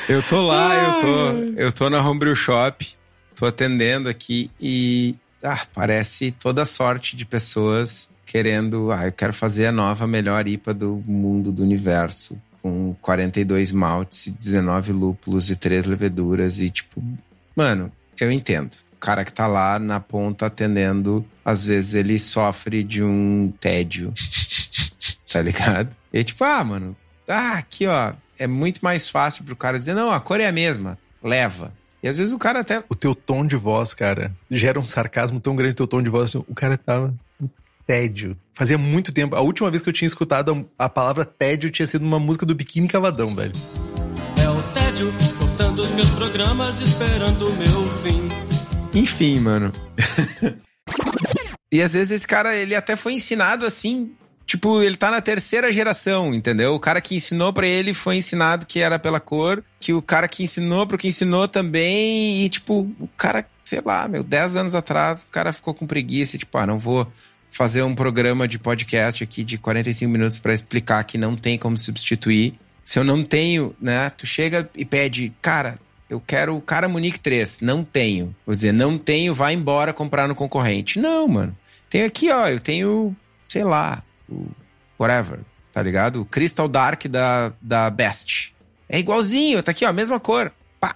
eu tô lá, eu tô, eu tô na Homebrew Shop, tô atendendo aqui e ah, parece toda sorte de pessoas querendo, ah, eu quero fazer a nova melhor IPA do mundo, do universo, com 42 maltes, 19 lúpulos e 3 leveduras e tipo, mano, eu entendo. O cara que tá lá na ponta atendendo, às vezes ele sofre de um tédio. tá ligado? E tipo, ah, mano, ah, aqui ó, é muito mais fácil pro cara dizer, não, a cor é a mesma, leva. E às vezes o cara até. O teu tom de voz, cara, gera um sarcasmo tão grande, teu tom de voz. Assim, o cara tava tédio. Fazia muito tempo. A última vez que eu tinha escutado a palavra tédio tinha sido uma música do Biquíni Cavadão, velho. É o tédio, cortando os meus programas, esperando o meu fim. Enfim, mano. e às vezes esse cara, ele até foi ensinado assim. Tipo, ele tá na terceira geração, entendeu? O cara que ensinou para ele foi ensinado que era pela cor, que o cara que ensinou pro que ensinou também, e tipo, o cara, sei lá, meu, 10 anos atrás, o cara ficou com preguiça, tipo, ah, não vou fazer um programa de podcast aqui de 45 minutos para explicar que não tem como substituir. Se eu não tenho, né? Tu chega e pede, cara, eu quero o cara Munique 3, não tenho. Vou dizer, não tenho, vai embora comprar no concorrente. Não, mano. Tenho aqui, ó, eu tenho, sei lá, o whatever, tá ligado? O Crystal Dark da, da Best. É igualzinho, tá aqui, ó, mesma cor. Pá!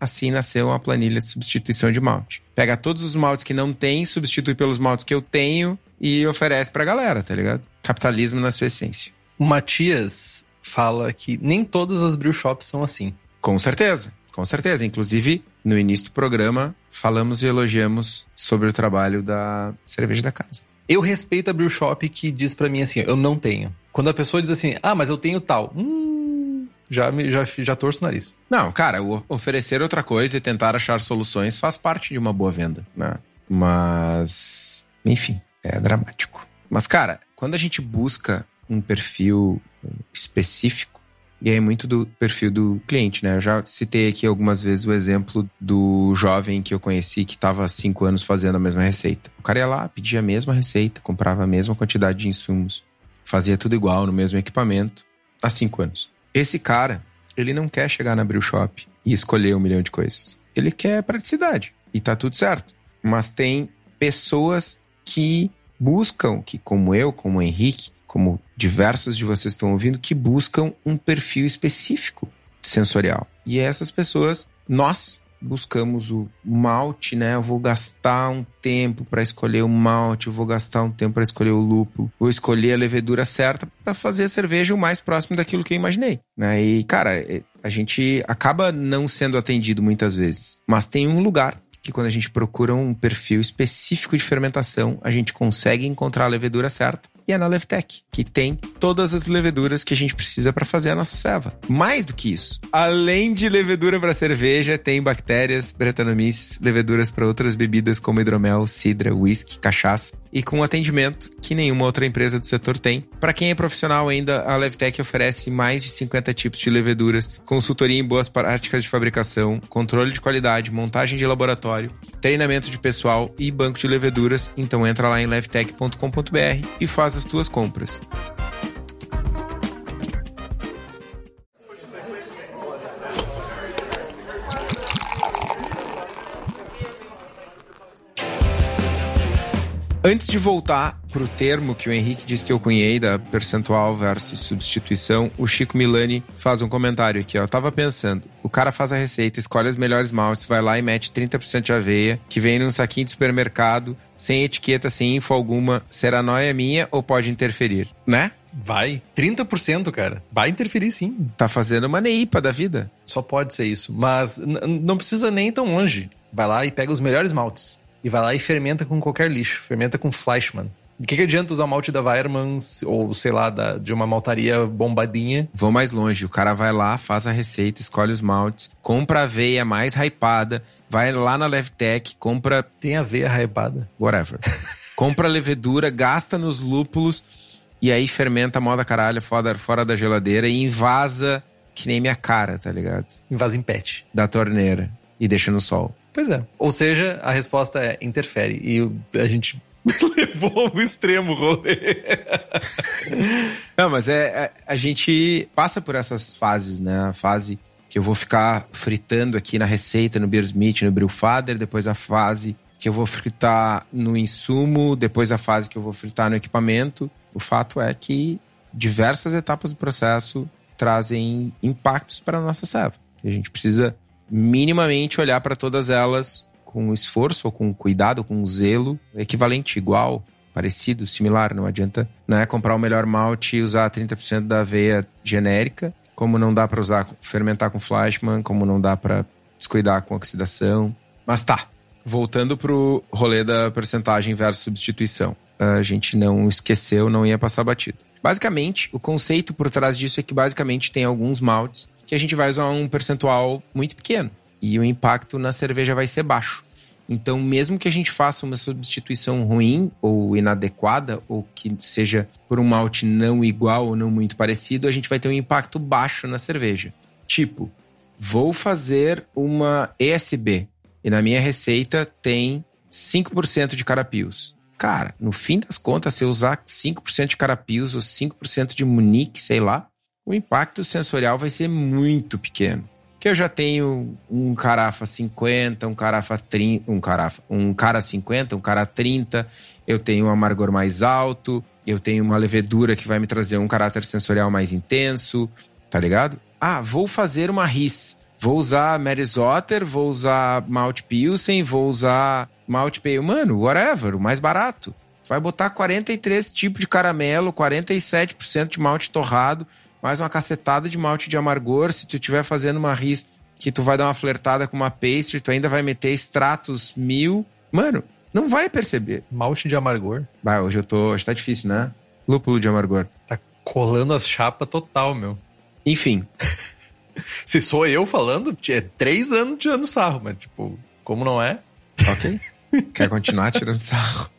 Assim nasceu uma planilha de substituição de malte. Pega todos os maltes que não tem, substitui pelos maltes que eu tenho e oferece pra galera, tá ligado? Capitalismo na sua essência. O Matias fala que nem todas as brew shops são assim. Com certeza, com certeza. Inclusive, no início do programa, falamos e elogiamos sobre o trabalho da cerveja da casa. Eu respeito a brew shop que diz para mim assim, eu não tenho. Quando a pessoa diz assim, ah, mas eu tenho tal. Hum, já, me, já, já torço o nariz. Não, cara, oferecer outra coisa e tentar achar soluções faz parte de uma boa venda, né? Mas, enfim, é dramático. Mas, cara, quando a gente busca um perfil específico, e aí muito do perfil do cliente, né? Eu já citei aqui algumas vezes o exemplo do jovem que eu conheci que estava há cinco anos fazendo a mesma receita. O cara ia lá, pedia a mesma receita, comprava a mesma quantidade de insumos, fazia tudo igual no mesmo equipamento há cinco anos. Esse cara, ele não quer chegar na Brew Shop e escolher um milhão de coisas. Ele quer praticidade e tá tudo certo. Mas tem pessoas que buscam, que como eu, como o Henrique, como diversos de vocês estão ouvindo, que buscam um perfil específico sensorial. E essas pessoas, nós buscamos o malte, né? Eu vou gastar um tempo para escolher o malte, eu vou gastar um tempo para escolher o lúpulo, vou escolher a levedura certa para fazer a cerveja o mais próximo daquilo que eu imaginei, né? E cara, é, a gente acaba não sendo atendido muitas vezes, mas tem um lugar que quando a gente procura um perfil específico de fermentação, a gente consegue encontrar a levedura certa e na Levtech, que tem todas as leveduras que a gente precisa para fazer a nossa ceva. Mais do que isso, além de levedura para cerveja, tem bactérias, Brettanomyces, leveduras para outras bebidas como hidromel, cidra, whisky, cachaça e com atendimento que nenhuma outra empresa do setor tem. Para quem é profissional ainda, a Levtech oferece mais de 50 tipos de leveduras, consultoria em boas práticas de fabricação, controle de qualidade, montagem de laboratório, treinamento de pessoal e banco de leveduras. Então entra lá em levtech.com.br e faz as tuas compras. Antes de voltar pro termo que o Henrique disse que eu cunhei da percentual versus substituição, o Chico Milani faz um comentário aqui, ó. Eu tava pensando, o cara faz a receita, escolhe as melhores maltes, vai lá e mete 30% de aveia, que vem num saquinho de supermercado, sem etiqueta, sem info alguma. Será noia minha ou pode interferir? Né? Vai. 30%, cara. Vai interferir sim. Tá fazendo uma neipa da vida. Só pode ser isso. Mas não precisa nem tão longe. Vai lá e pega os melhores maltes. E vai lá e fermenta com qualquer lixo. Fermenta com Fleischmann. O que, que adianta usar malte da Weirmann ou, sei lá, da, de uma maltaria bombadinha? Vou mais longe. O cara vai lá, faz a receita, escolhe os maltes, compra a aveia mais hypada, vai lá na Levtech, compra. Tem aveia hypada? Whatever. compra a levedura, gasta nos lúpulos e aí fermenta a moda caralho fora, fora da geladeira e invasa que nem minha cara, tá ligado? Invasa em pet. Da torneira e deixa no sol. Pois é. Ou seja, a resposta é interfere. E a gente levou ao extremo o rolê. Não, mas é, é, a gente passa por essas fases, né? A fase que eu vou ficar fritando aqui na receita, no Beersmith, no Brewfather, depois a fase que eu vou fritar no insumo, depois a fase que eu vou fritar no equipamento. O fato é que diversas etapas do processo trazem impactos para a nossa serva. A gente precisa minimamente olhar para todas elas com esforço, ou com cuidado, com zelo, equivalente, igual, parecido, similar. Não adianta né, comprar o melhor malte e usar 30% da aveia genérica, como não dá para usar fermentar com Fleischmann, como não dá para descuidar com oxidação. Mas tá, voltando pro rolê da percentagem versus substituição. A gente não esqueceu, não ia passar batido. Basicamente, o conceito por trás disso é que basicamente tem alguns maltes que a gente vai usar um percentual muito pequeno e o impacto na cerveja vai ser baixo. Então, mesmo que a gente faça uma substituição ruim ou inadequada, ou que seja por um malte não igual ou não muito parecido, a gente vai ter um impacto baixo na cerveja. Tipo, vou fazer uma ESB e na minha receita tem 5% de carapios. Cara, no fim das contas, se eu usar 5% de carapios ou 5% de munique, sei lá, o impacto sensorial vai ser muito pequeno. Que eu já tenho um carafa 50, um carafa 30, um carafa, um cara 50, um cara 30, eu tenho um amargor mais alto, eu tenho uma levedura que vai me trazer um caráter sensorial mais intenso, tá ligado? Ah, vou fazer uma RIS. Vou usar Maris Otter, vou usar Malt Pilsen, vou usar Malt Pale. Mano, whatever, o mais barato. Vai botar 43 tipos de caramelo, 47% de malte torrado, mais uma cacetada de malte de amargor. Se tu estiver fazendo uma ris que tu vai dar uma flertada com uma pastry, tu ainda vai meter extratos mil. Mano, não vai perceber. Malte de amargor? Vai, hoje eu tô. Hoje tá difícil, né? Lúpulo de amargor. Tá colando as chapas total, meu. Enfim. Se sou eu falando, é três anos tirando sarro, mas, tipo, como não é? Ok. Quer continuar tirando sarro?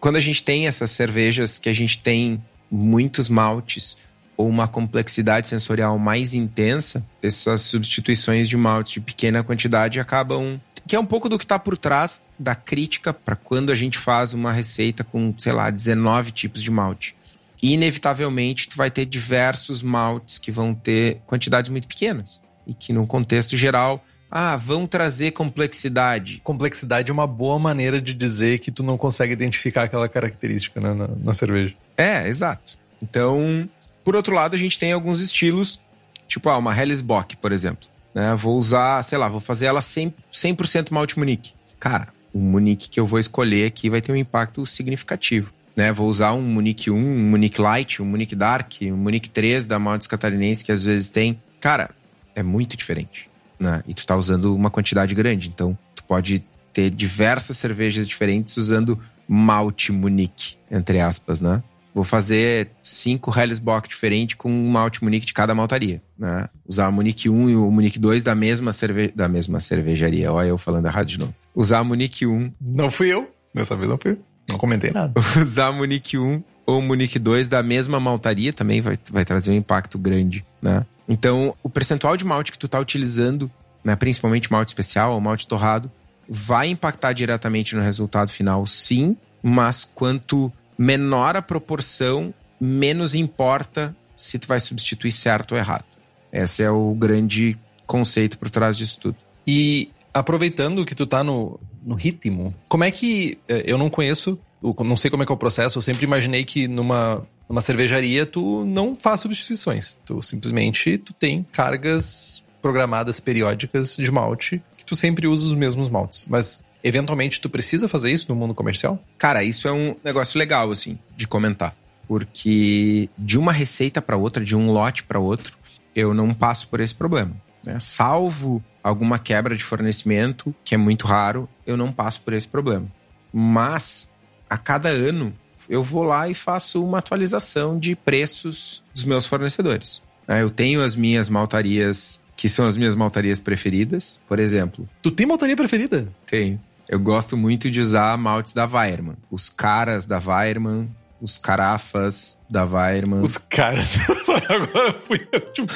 Quando a gente tem essas cervejas que a gente tem muitos maltes ou uma complexidade sensorial mais intensa, essas substituições de maltes de pequena quantidade acabam. Que é um pouco do que está por trás da crítica para quando a gente faz uma receita com, sei lá, 19 tipos de malte. E, inevitavelmente, tu vai ter diversos maltes que vão ter quantidades muito pequenas. E que, no contexto geral, ah, vão trazer complexidade. Complexidade é uma boa maneira de dizer que tu não consegue identificar aquela característica né, na, na cerveja. É, exato. Então, por outro lado, a gente tem alguns estilos, tipo ah, uma Hellesbock, por exemplo. Né? Vou usar, sei lá, vou fazer ela 100%, 100 malte Munique. Cara, o Munique que eu vou escolher aqui vai ter um impacto significativo né? Vou usar um Munique 1, um Munique Light, um Munique Dark, um Munique 3 da Maltes Catarinense, que às vezes tem. Cara, é muito diferente, né? E tu tá usando uma quantidade grande, então tu pode ter diversas cervejas diferentes usando malte Munique, entre aspas, né? Vou fazer cinco Hellesbock diferentes com um malte Munique de cada maltaria, né? Usar o Munique 1 e o Munique 2 da mesma, cerve... da mesma cervejaria. Olha eu falando errado de novo. Usar o Munique 1... Não fui eu. Dessa vez não fui eu. Não comentei nada. Usar Munique 1 ou Munique 2 da mesma maltaria também vai, vai trazer um impacto grande, né? Então, o percentual de malte que tu tá utilizando, né, principalmente malte especial ou malte torrado, vai impactar diretamente no resultado final, sim, mas quanto menor a proporção, menos importa se tu vai substituir certo ou errado. Esse é o grande conceito por trás disso tudo. E aproveitando que tu tá no, no ritmo, como é que. Eh, eu não conheço não sei como é que é o processo, eu sempre imaginei que numa, numa cervejaria tu não faz substituições. Tu simplesmente tu tem cargas programadas periódicas de malte que tu sempre usa os mesmos maltes. Mas eventualmente tu precisa fazer isso no mundo comercial? Cara, isso é um negócio legal assim de comentar, porque de uma receita para outra, de um lote para outro, eu não passo por esse problema. Né? Salvo alguma quebra de fornecimento, que é muito raro, eu não passo por esse problema. Mas a cada ano eu vou lá e faço uma atualização de preços dos meus fornecedores. Né? Eu tenho as minhas maltarias, que são as minhas maltarias preferidas. Por exemplo. Tu tem maltaria preferida? Tenho. Eu gosto muito de usar maltes da Weirman. Os caras da Weirman, os carafas da Weirman. Os caras. Agora fui. Tipo,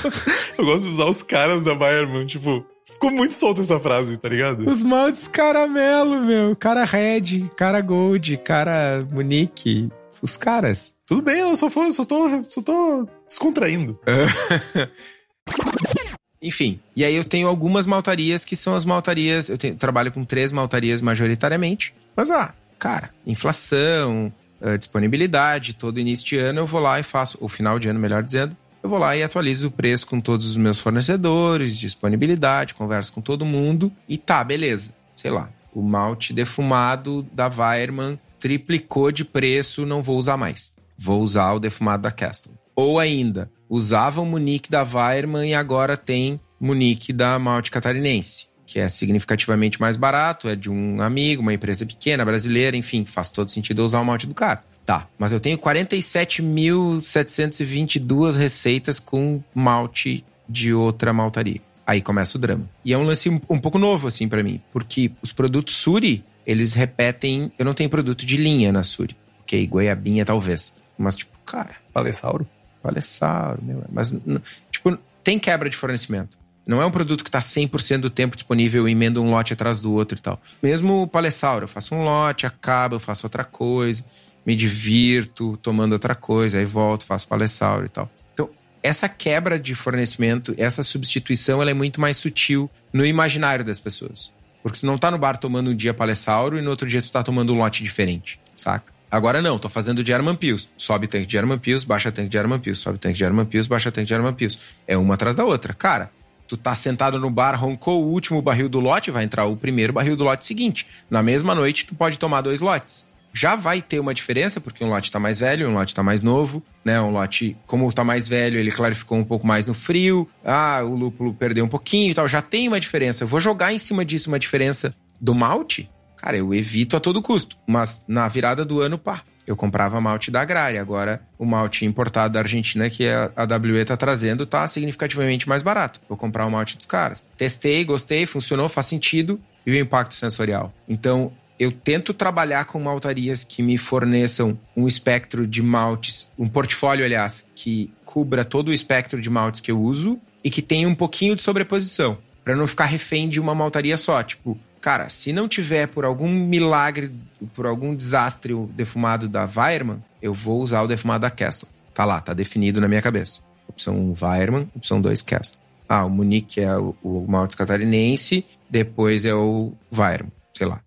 eu gosto de usar os caras da Weirman. Tipo, ficou muito solta essa frase, tá ligado? Os maltes caramelo, meu. Cara red, cara gold, cara Munique. Os caras. Tudo bem, eu só, for, só, tô, só tô descontraindo. Enfim, e aí eu tenho algumas maltarias que são as maltarias. Eu tenho, trabalho com três maltarias majoritariamente. Mas, ah, cara, inflação, uh, disponibilidade, todo início de ano eu vou lá e faço, o final de ano, melhor dizendo, eu vou lá e atualizo o preço com todos os meus fornecedores, disponibilidade, converso com todo mundo e tá, beleza. Sei lá, o malte defumado da Weirman triplicou de preço, não vou usar mais. Vou usar o defumado da Castle. Ou ainda, usava o Munique da Weirman e agora tem Munique da Malte Catarinense, que é significativamente mais barato, é de um amigo, uma empresa pequena, brasileira, enfim, faz todo sentido usar o malte do cara. Tá, mas eu tenho 47.722 receitas com malte de outra maltaria. Aí começa o drama. E é um lance um, um pouco novo, assim, para mim, porque os produtos Suri, eles repetem. Eu não tenho produto de linha na Suri. Ok, goiabinha talvez. Mas, tipo, cara. Palessauro? Palessauro, meu. Mas, tipo, tem quebra de fornecimento. Não é um produto que está 100% do tempo disponível e emenda um lote atrás do outro e tal. Mesmo o Palessauro, eu faço um lote, acaba, eu faço outra coisa, me divirto tomando outra coisa, aí volto, faço Palessauro e tal. Então, essa quebra de fornecimento, essa substituição, ela é muito mais sutil no imaginário das pessoas. Porque tu não tá no bar tomando um dia Palessauro e no outro dia tu tá tomando um lote diferente, saca? Agora não, tô fazendo de German Pills. Sobe tanque de German Pills, baixa tanque de German Pills. Sobe tanque de German Pills, baixa tanque de German Pills. É uma atrás da outra. Cara, tu tá sentado no bar, roncou o último barril do lote, vai entrar o primeiro barril do lote seguinte. Na mesma noite, tu pode tomar dois lotes. Já vai ter uma diferença, porque um lote tá mais velho, um lote tá mais novo, né? Um lote, como tá mais velho, ele clarificou um pouco mais no frio. Ah, o lúpulo perdeu um pouquinho e tal. Já tem uma diferença. Eu vou jogar em cima disso uma diferença do malte? Cara, eu evito a todo custo. Mas na virada do ano, pá, eu comprava malte da Agrária. Agora, o malte importado da Argentina que a AWE está trazendo está significativamente mais barato. Vou comprar o malte dos caras. Testei, gostei, funcionou, faz sentido. E o impacto sensorial. Então, eu tento trabalhar com maltarias que me forneçam um espectro de maltes, um portfólio, aliás, que cubra todo o espectro de maltes que eu uso e que tenha um pouquinho de sobreposição, para não ficar refém de uma maltaria só. Tipo, Cara, se não tiver por algum milagre, por algum desastre o defumado da Weirman, eu vou usar o defumado da Castle. Tá lá, tá definido na minha cabeça. Opção 1, Weirman. Opção 2, Castle. Ah, o Munique é o, o Maltes Catarinense, depois é o Weirman. Sei lá,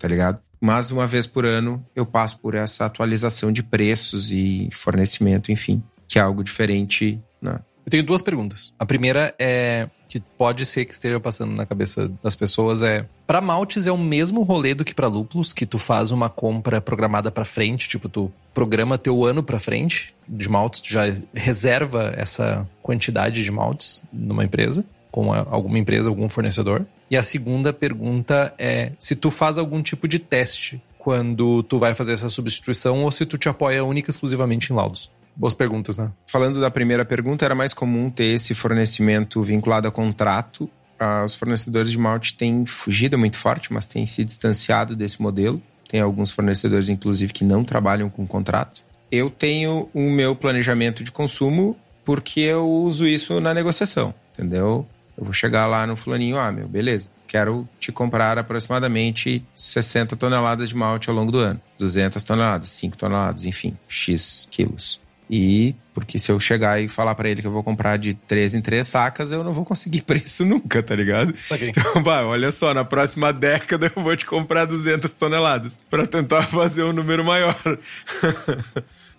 tá ligado? Mas uma vez por ano eu passo por essa atualização de preços e fornecimento, enfim, que é algo diferente. Né? Eu tenho duas perguntas. A primeira é que pode ser que esteja passando na cabeça das pessoas é para maltes é o mesmo rolê do que para lúpulos, que tu faz uma compra programada para frente, tipo tu programa teu ano para frente de maltes, tu já reserva essa quantidade de maltes numa empresa com alguma empresa, algum fornecedor. E a segunda pergunta é se tu faz algum tipo de teste quando tu vai fazer essa substituição ou se tu te apoia única e exclusivamente em laudos. Boas perguntas, né? Falando da primeira pergunta, era mais comum ter esse fornecimento vinculado a contrato. Ah, os fornecedores de malte têm fugido muito forte, mas têm se distanciado desse modelo. Tem alguns fornecedores, inclusive, que não trabalham com contrato. Eu tenho o meu planejamento de consumo porque eu uso isso na negociação, entendeu? Eu vou chegar lá no fulaninho, ah, meu, beleza. Quero te comprar aproximadamente 60 toneladas de malte ao longo do ano. 200 toneladas, 5 toneladas, enfim, X quilos E porque se eu chegar e falar para ele que eu vou comprar de três em três sacas, eu não vou conseguir preço nunca, tá ligado? Saquei. Então, bah, olha só, na próxima década eu vou te comprar 200 toneladas para tentar fazer um número maior.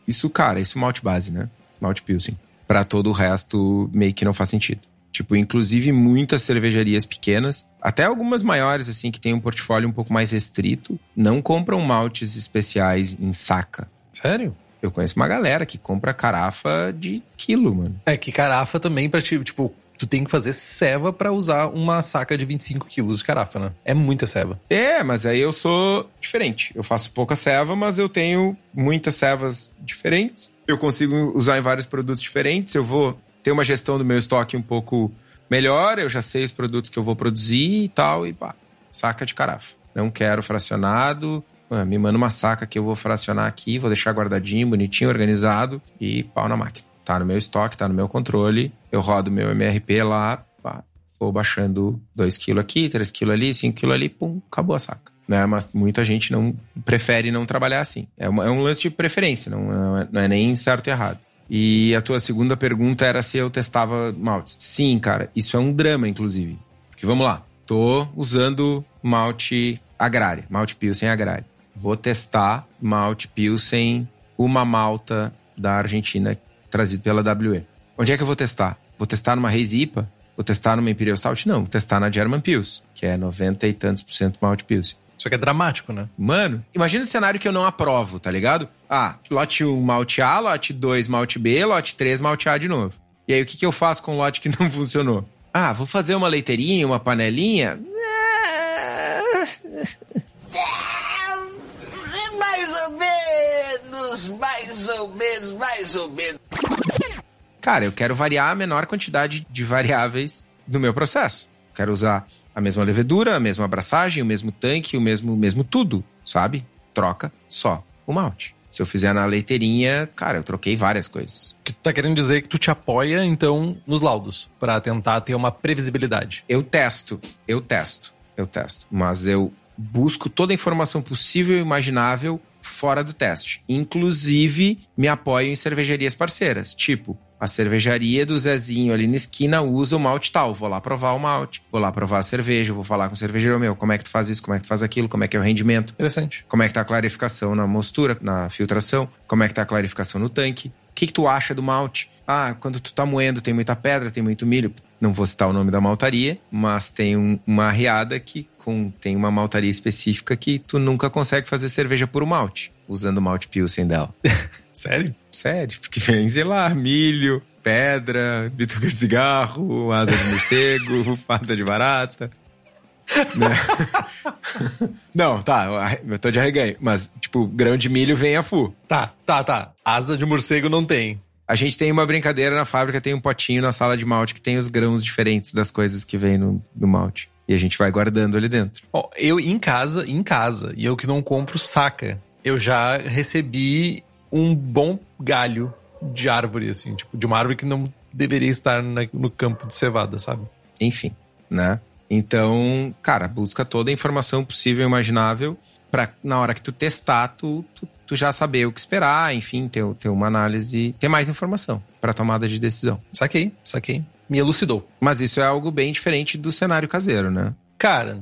isso, cara, isso é malte base, né? Malte Pilsen. Para todo o resto, meio que não faz sentido. Tipo, inclusive muitas cervejarias pequenas, até algumas maiores, assim, que têm um portfólio um pouco mais restrito, não compram maltes especiais em saca. Sério? Eu conheço uma galera que compra carafa de quilo, mano. É que carafa também pra ti, tipo, tu tem que fazer ceva para usar uma saca de 25 quilos de carafa, né? É muita ceva. É, mas aí eu sou diferente. Eu faço pouca ceva, mas eu tenho muitas cevas diferentes. Eu consigo usar em vários produtos diferentes. Eu vou ter uma gestão do meu estoque um pouco melhor. Eu já sei os produtos que eu vou produzir e tal. E pá, saca de carafa. Não quero fracionado. Me manda uma saca que eu vou fracionar aqui, vou deixar guardadinho, bonitinho, organizado e pau na máquina. Tá no meu estoque, tá no meu controle. Eu rodo meu MRP lá, pá, vou baixando 2 kg aqui, 3 kg ali, 5 kg ali, pum, acabou a saca. Né? Mas muita gente não prefere não trabalhar assim. É, uma, é um lance de preferência, não é, não é nem certo e errado. E a tua segunda pergunta era se eu testava maltes. Sim, cara, isso é um drama, inclusive. Porque vamos lá, tô usando malte agrária, malte Pilsen agrária. Vou testar malte Pilsen, uma malta da Argentina trazido pela WE. Onde é que eu vou testar? Vou testar numa Reis IPA? Vou testar numa Imperial Stout? Não, vou testar na German Pils, que é 90 e tantos por cento malte Pilsen. Isso aqui é dramático, né? Mano, imagina o cenário que eu não aprovo, tá ligado? Ah, lote 1 malte A, lote 2 malte B, lote 3 malte A de novo. E aí o que, que eu faço com o lote que não funcionou? Ah, vou fazer uma leiteirinha, uma panelinha? Mais ou menos, mais ou menos, mais ou menos. Cara, eu quero variar a menor quantidade de variáveis no meu processo. Quero usar a mesma levedura, a mesma abraçagem, o mesmo tanque, o mesmo, mesmo tudo, sabe? Troca só o malte. Se eu fizer na leiteirinha, cara, eu troquei várias coisas. Que tu tá querendo dizer que tu te apoia, então, nos laudos, para tentar ter uma previsibilidade. Eu testo, eu testo, eu testo. Mas eu busco toda a informação possível e imaginável fora do teste. Inclusive, me apoio em cervejarias parceiras. Tipo, a cervejaria do Zezinho ali na esquina usa o malte tal. Vou lá provar o malte, vou lá provar a cerveja, vou falar com o cervejeiro meu, como é que tu faz isso, como é que tu faz aquilo, como é que é o rendimento. Interessante. Como é que tá a clarificação na mostura, na filtração, como é que tá a clarificação no tanque. O que, que tu acha do malte? Ah, quando tu tá moendo tem muita pedra, tem muito milho. Não vou citar o nome da maltaria, mas tem um, uma arriada que com, tem uma maltaria específica que tu nunca consegue fazer cerveja por malte, usando o malte Pilsen dela. Sério? Sério, porque vem, sei lá, milho, pedra, bituca de cigarro, asa de morcego, pata de barata. Né? Não, tá, eu tô de arreganho. Mas, tipo, grão de milho vem a fu. Tá, tá, tá. Asa de morcego não tem. A gente tem uma brincadeira na fábrica, tem um potinho na sala de malte que tem os grãos diferentes das coisas que vem no, no malte. E a gente vai guardando ali dentro. Eu em casa, em casa, e eu que não compro saca, eu já recebi um bom galho de árvore, assim, tipo, de uma árvore que não deveria estar na, no campo de cevada, sabe? Enfim, né? Então, cara, busca toda a informação possível e imaginável para na hora que tu testar, tu, tu, tu, já saber o que esperar, enfim, ter, ter uma análise, ter mais informação para tomada de decisão. Saquei, saquei. Me elucidou. Mas isso é algo bem diferente do cenário caseiro, né? Cara,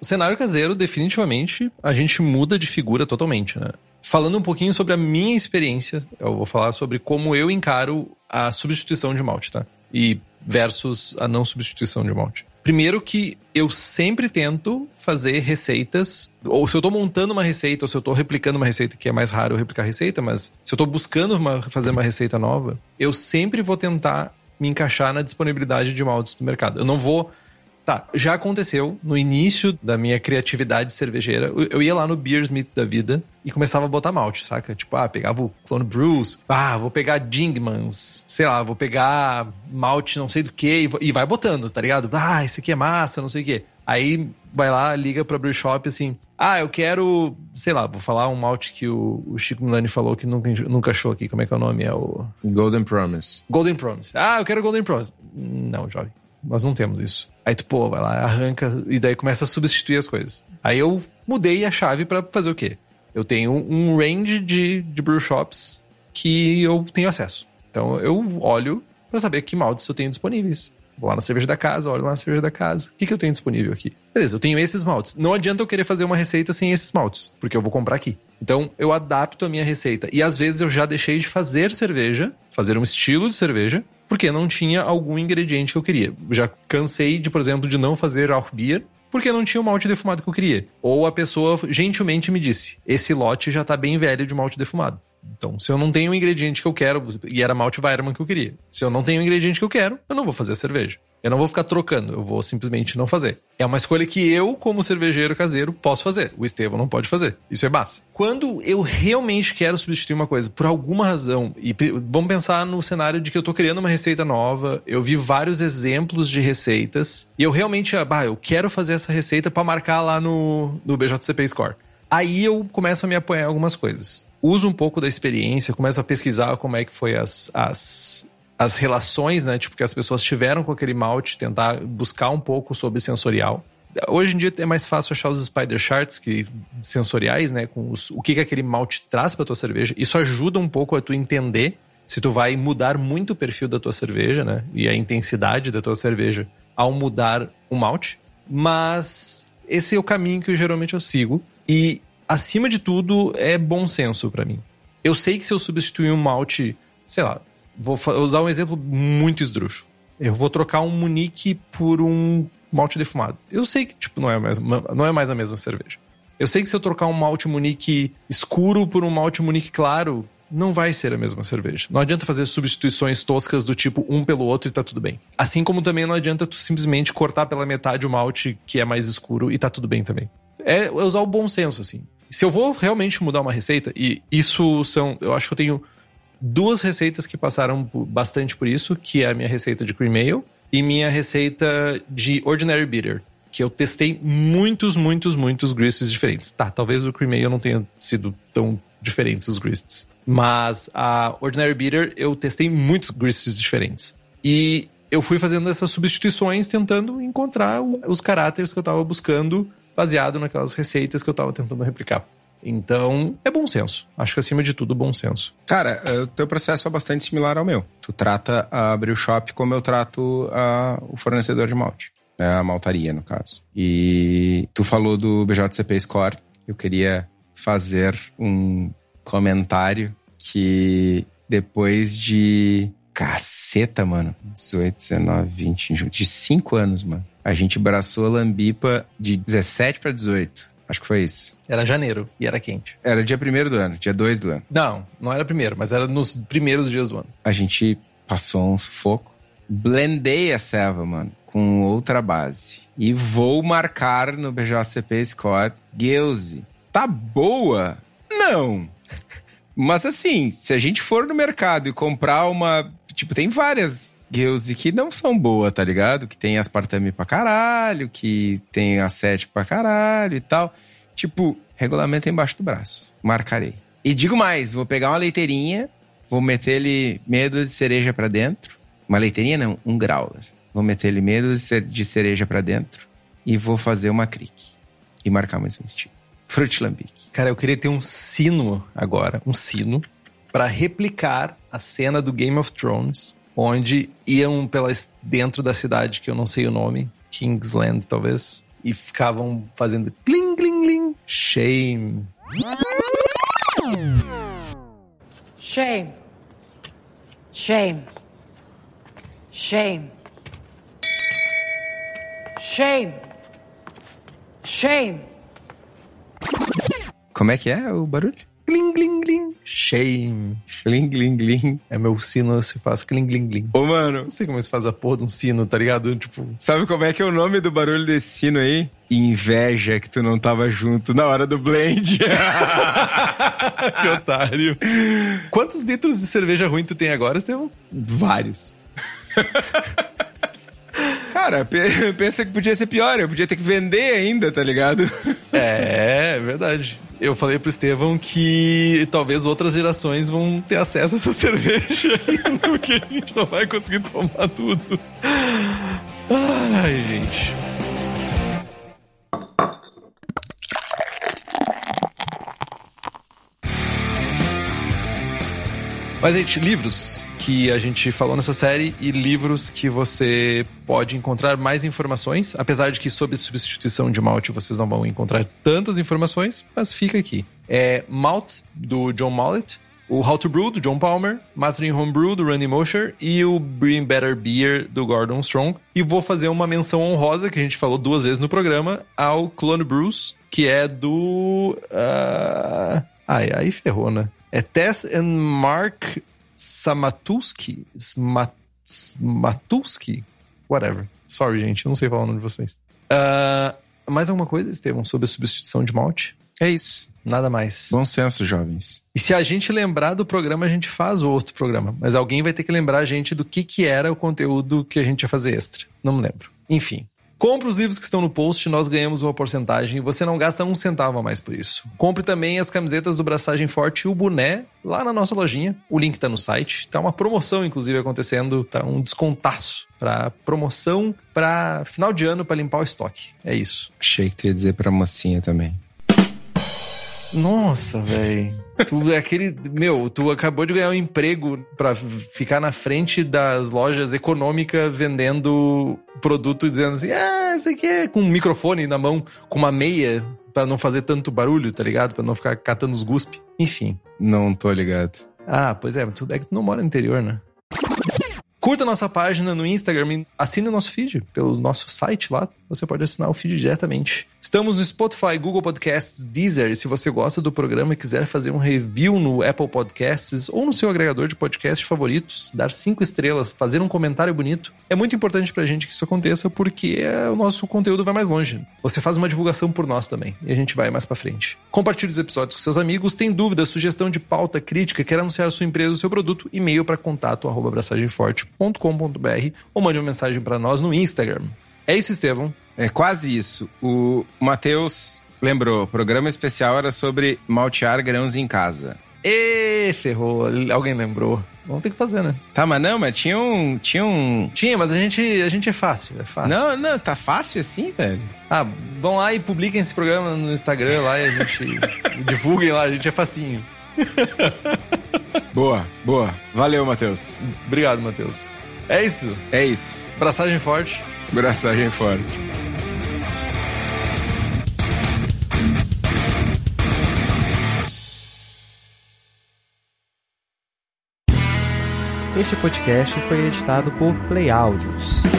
o cenário caseiro, definitivamente, a gente muda de figura totalmente, né? Falando um pouquinho sobre a minha experiência, eu vou falar sobre como eu encaro a substituição de malte, tá? E versus a não substituição de malte. Primeiro que eu sempre tento fazer receitas, ou se eu tô montando uma receita, ou se eu tô replicando uma receita, que é mais raro eu replicar receita, mas se eu tô buscando uma, fazer uma receita nova, eu sempre vou tentar me encaixar na disponibilidade de maltes do mercado. Eu não vou Tá, já aconteceu no início da minha criatividade cervejeira. Eu ia lá no Beersmith da vida e começava a botar malte, saca? Tipo, ah, pegava o Clone Brews, ah, vou pegar Dingmans, sei lá, vou pegar malte não sei do que e vai botando, tá ligado? Ah, esse aqui é massa, não sei o que. Aí vai lá, liga pra Brew Shop assim, ah, eu quero, sei lá, vou falar um malte que o, o Chico Milani falou que nunca, nunca achou aqui, como é que é o nome? É o... Golden Promise. Golden Promise. Ah, eu quero Golden Promise. Não, jovem. Nós não temos isso. Aí tu, pô, vai lá, arranca e daí começa a substituir as coisas. Aí eu mudei a chave para fazer o quê? Eu tenho um range de, de brew shops que eu tenho acesso. Então eu olho para saber que maltes eu tenho disponíveis. Vou lá na cerveja da casa, olho lá na cerveja da casa. O que, que eu tenho disponível aqui? Beleza, eu tenho esses maltes. Não adianta eu querer fazer uma receita sem esses maltes, porque eu vou comprar aqui. Então eu adapto a minha receita. E às vezes eu já deixei de fazer cerveja, fazer um estilo de cerveja, porque não tinha algum ingrediente que eu queria. Já cansei de, por exemplo, de não fazer Rauch Beer, porque não tinha o malte defumado que eu queria. Ou a pessoa gentilmente me disse: esse lote já tá bem velho de malte defumado. Então, se eu não tenho o ingrediente que eu quero, e era malte Weirman que eu queria. Se eu não tenho o ingrediente que eu quero, eu não vou fazer cerveja. Eu não vou ficar trocando, eu vou simplesmente não fazer. É uma escolha que eu, como cervejeiro caseiro, posso fazer. O Estevão não pode fazer. Isso é base. Quando eu realmente quero substituir uma coisa, por alguma razão, e vamos pensar no cenário de que eu tô criando uma receita nova, eu vi vários exemplos de receitas, e eu realmente, ah, eu quero fazer essa receita para marcar lá no, no BJCP Score. Aí eu começo a me apoiar em algumas coisas. Uso um pouco da experiência, começo a pesquisar como é que foi as, as, as relações, né? Tipo, que as pessoas tiveram com aquele malte, tentar buscar um pouco sobre sensorial. Hoje em dia é mais fácil achar os spider charts que, sensoriais, né? Com os, o que, que aquele malte traz para tua cerveja. Isso ajuda um pouco a tu entender se tu vai mudar muito o perfil da tua cerveja, né? E a intensidade da tua cerveja ao mudar o malte. Mas esse é o caminho que geralmente eu sigo. E, acima de tudo, é bom senso para mim. Eu sei que se eu substituir um malte, sei lá, vou usar um exemplo muito esdrúxulo. Eu vou trocar um Munique por um malte defumado. Eu sei que, tipo, não é, mais, não é mais a mesma cerveja. Eu sei que se eu trocar um malte Munique escuro por um malte Munique claro, não vai ser a mesma cerveja. Não adianta fazer substituições toscas do tipo um pelo outro e tá tudo bem. Assim como também não adianta tu simplesmente cortar pela metade o malte que é mais escuro e tá tudo bem também. É usar o bom senso, assim. Se eu vou realmente mudar uma receita, e isso são. Eu acho que eu tenho duas receitas que passaram bastante por isso, que é a minha receita de cream ale e minha receita de ordinary bitter, que eu testei muitos, muitos, muitos greases diferentes. Tá, talvez o cream ale não tenha sido tão diferentes os greases, mas a ordinary bitter eu testei muitos greases diferentes. E eu fui fazendo essas substituições tentando encontrar os caráteres que eu estava buscando baseado naquelas receitas que eu estava tentando replicar. Então, é bom senso. Acho que acima de tudo, bom senso. Cara, é, o teu processo é bastante similar ao meu. Tu trata a Brew Shop como eu trato a, o fornecedor de malte. Né? A maltaria, no caso. E tu falou do BJCP Score. Eu queria fazer um comentário que depois de caceta, mano, 18, 19, 20, de 5 anos, mano. A gente abraçou a Lambipa de 17 para 18. Acho que foi isso. Era janeiro e era quente. Era dia primeiro do ano, dia 2 do ano. Não, não era primeiro, mas era nos primeiros dias do ano. A gente passou um sufoco. Blendei a serva, mano, com outra base. E vou marcar no BJCP Scott. Geuse. Tá boa? Não. Mas assim, se a gente for no mercado e comprar uma. Tipo, tem várias Geuse que não são boas, tá ligado? Que tem aspartame pra caralho, que tem acético pra caralho e tal. Tipo, regulamento embaixo do braço. Marcarei. E digo mais, vou pegar uma leiteirinha, vou meter ele dúzia de cereja pra dentro. Uma leiteirinha não, um growler. Vou meter ele dúzia de cereja pra dentro e vou fazer uma crick. E marcar mais um estilo. Frutilambique. Cara, eu queria ter um sino agora, um sino, para replicar a cena do Game of Thrones, onde iam pelas dentro da cidade que eu não sei o nome, Kingsland talvez, e ficavam fazendo cling cling cling, shame. Shame. Shame. Shame. Shame. Shame. Como é que é o barulho? Gling, gling, gling. Shame. Gling, gling, gling. É meu sino se faz gling, gling, gling. Ô, mano. Não sei como se faz a porra de um sino, tá ligado? Tipo. Sabe como é que é o nome do barulho desse sino aí? Inveja que tu não tava junto na hora do blend. que otário. Quantos litros de cerveja ruim tu tem agora, Estevão? Vários. Cara, pensa que podia ser pior, eu podia ter que vender ainda, tá ligado? É, é verdade. Eu falei pro Estevão que talvez outras gerações vão ter acesso a essa cerveja porque a gente não vai conseguir tomar tudo. Ai, gente. Mas, gente, livros que a gente falou nessa série e livros que você pode encontrar mais informações, apesar de que sobre substituição de malte vocês não vão encontrar tantas informações, mas fica aqui. É Malt, do John Mollett, o How to Brew, do John Palmer, Mastering Homebrew, do Randy Mosher e o Brewing Better Beer, do Gordon Strong. E vou fazer uma menção honrosa, que a gente falou duas vezes no programa, ao Clone Brews, que é do... Uh... Ai, aí ferrou, né? É Tess and Mark Samatuski. Matuski? Whatever. Sorry, gente, eu não sei falar o nome de vocês. Uh, mais alguma coisa, Estevão, sobre a substituição de malte? É isso. Nada mais. Bom senso, jovens. E se a gente lembrar do programa, a gente faz outro programa. Mas alguém vai ter que lembrar a gente do que, que era o conteúdo que a gente ia fazer extra. Não me lembro. Enfim. Compre os livros que estão no post, nós ganhamos uma porcentagem e você não gasta um centavo a mais por isso. Compre também as camisetas do Braçagem Forte e o boné lá na nossa lojinha. O link tá no site. Tá uma promoção, inclusive, acontecendo. Tá um descontaço pra promoção pra final de ano para limpar o estoque. É isso. Achei que tu ia dizer pra mocinha também. Nossa, velho. Tu é aquele. Meu, tu acabou de ganhar um emprego pra ficar na frente das lojas econômicas vendendo produto dizendo assim: ah, isso aqui é com um microfone na mão, com uma meia, pra não fazer tanto barulho, tá ligado? Pra não ficar catando os guspe. Enfim. Não tô ligado. Ah, pois é, tu, é que tu não mora no interior, né? Curta nossa página no Instagram, assine o nosso feed pelo nosso site lá. Você pode assinar o feed diretamente. Estamos no Spotify, Google Podcasts, Deezer. Se você gosta do programa e quiser fazer um review no Apple Podcasts ou no seu agregador de podcast favoritos, dar cinco estrelas, fazer um comentário bonito, é muito importante pra gente que isso aconteça porque é, o nosso conteúdo vai mais longe. Você faz uma divulgação por nós também e a gente vai mais pra frente. Compartilhe os episódios com seus amigos. Tem dúvida, sugestão de pauta, crítica, quer anunciar sua empresa ou seu produto? E-mail para contato ou mande uma mensagem para nós no Instagram. É isso, Estevão. É quase isso. O Matheus lembrou, o programa especial era sobre maltear grãos em casa. E ferrou, alguém lembrou. Vamos ter que fazer, né? Tá, mas não, mas tinha um. Tinha um. Tinha, mas a gente, a gente é fácil, é fácil. Não, não, tá fácil assim, velho. Ah, vão lá e publiquem esse programa no Instagram lá e a gente. divulguem lá, a gente é facinho. boa, boa. Valeu, Matheus. Obrigado, Matheus. É isso. É isso. Braçagem forte. Braçagem forte. Este podcast foi editado por Play Áudios.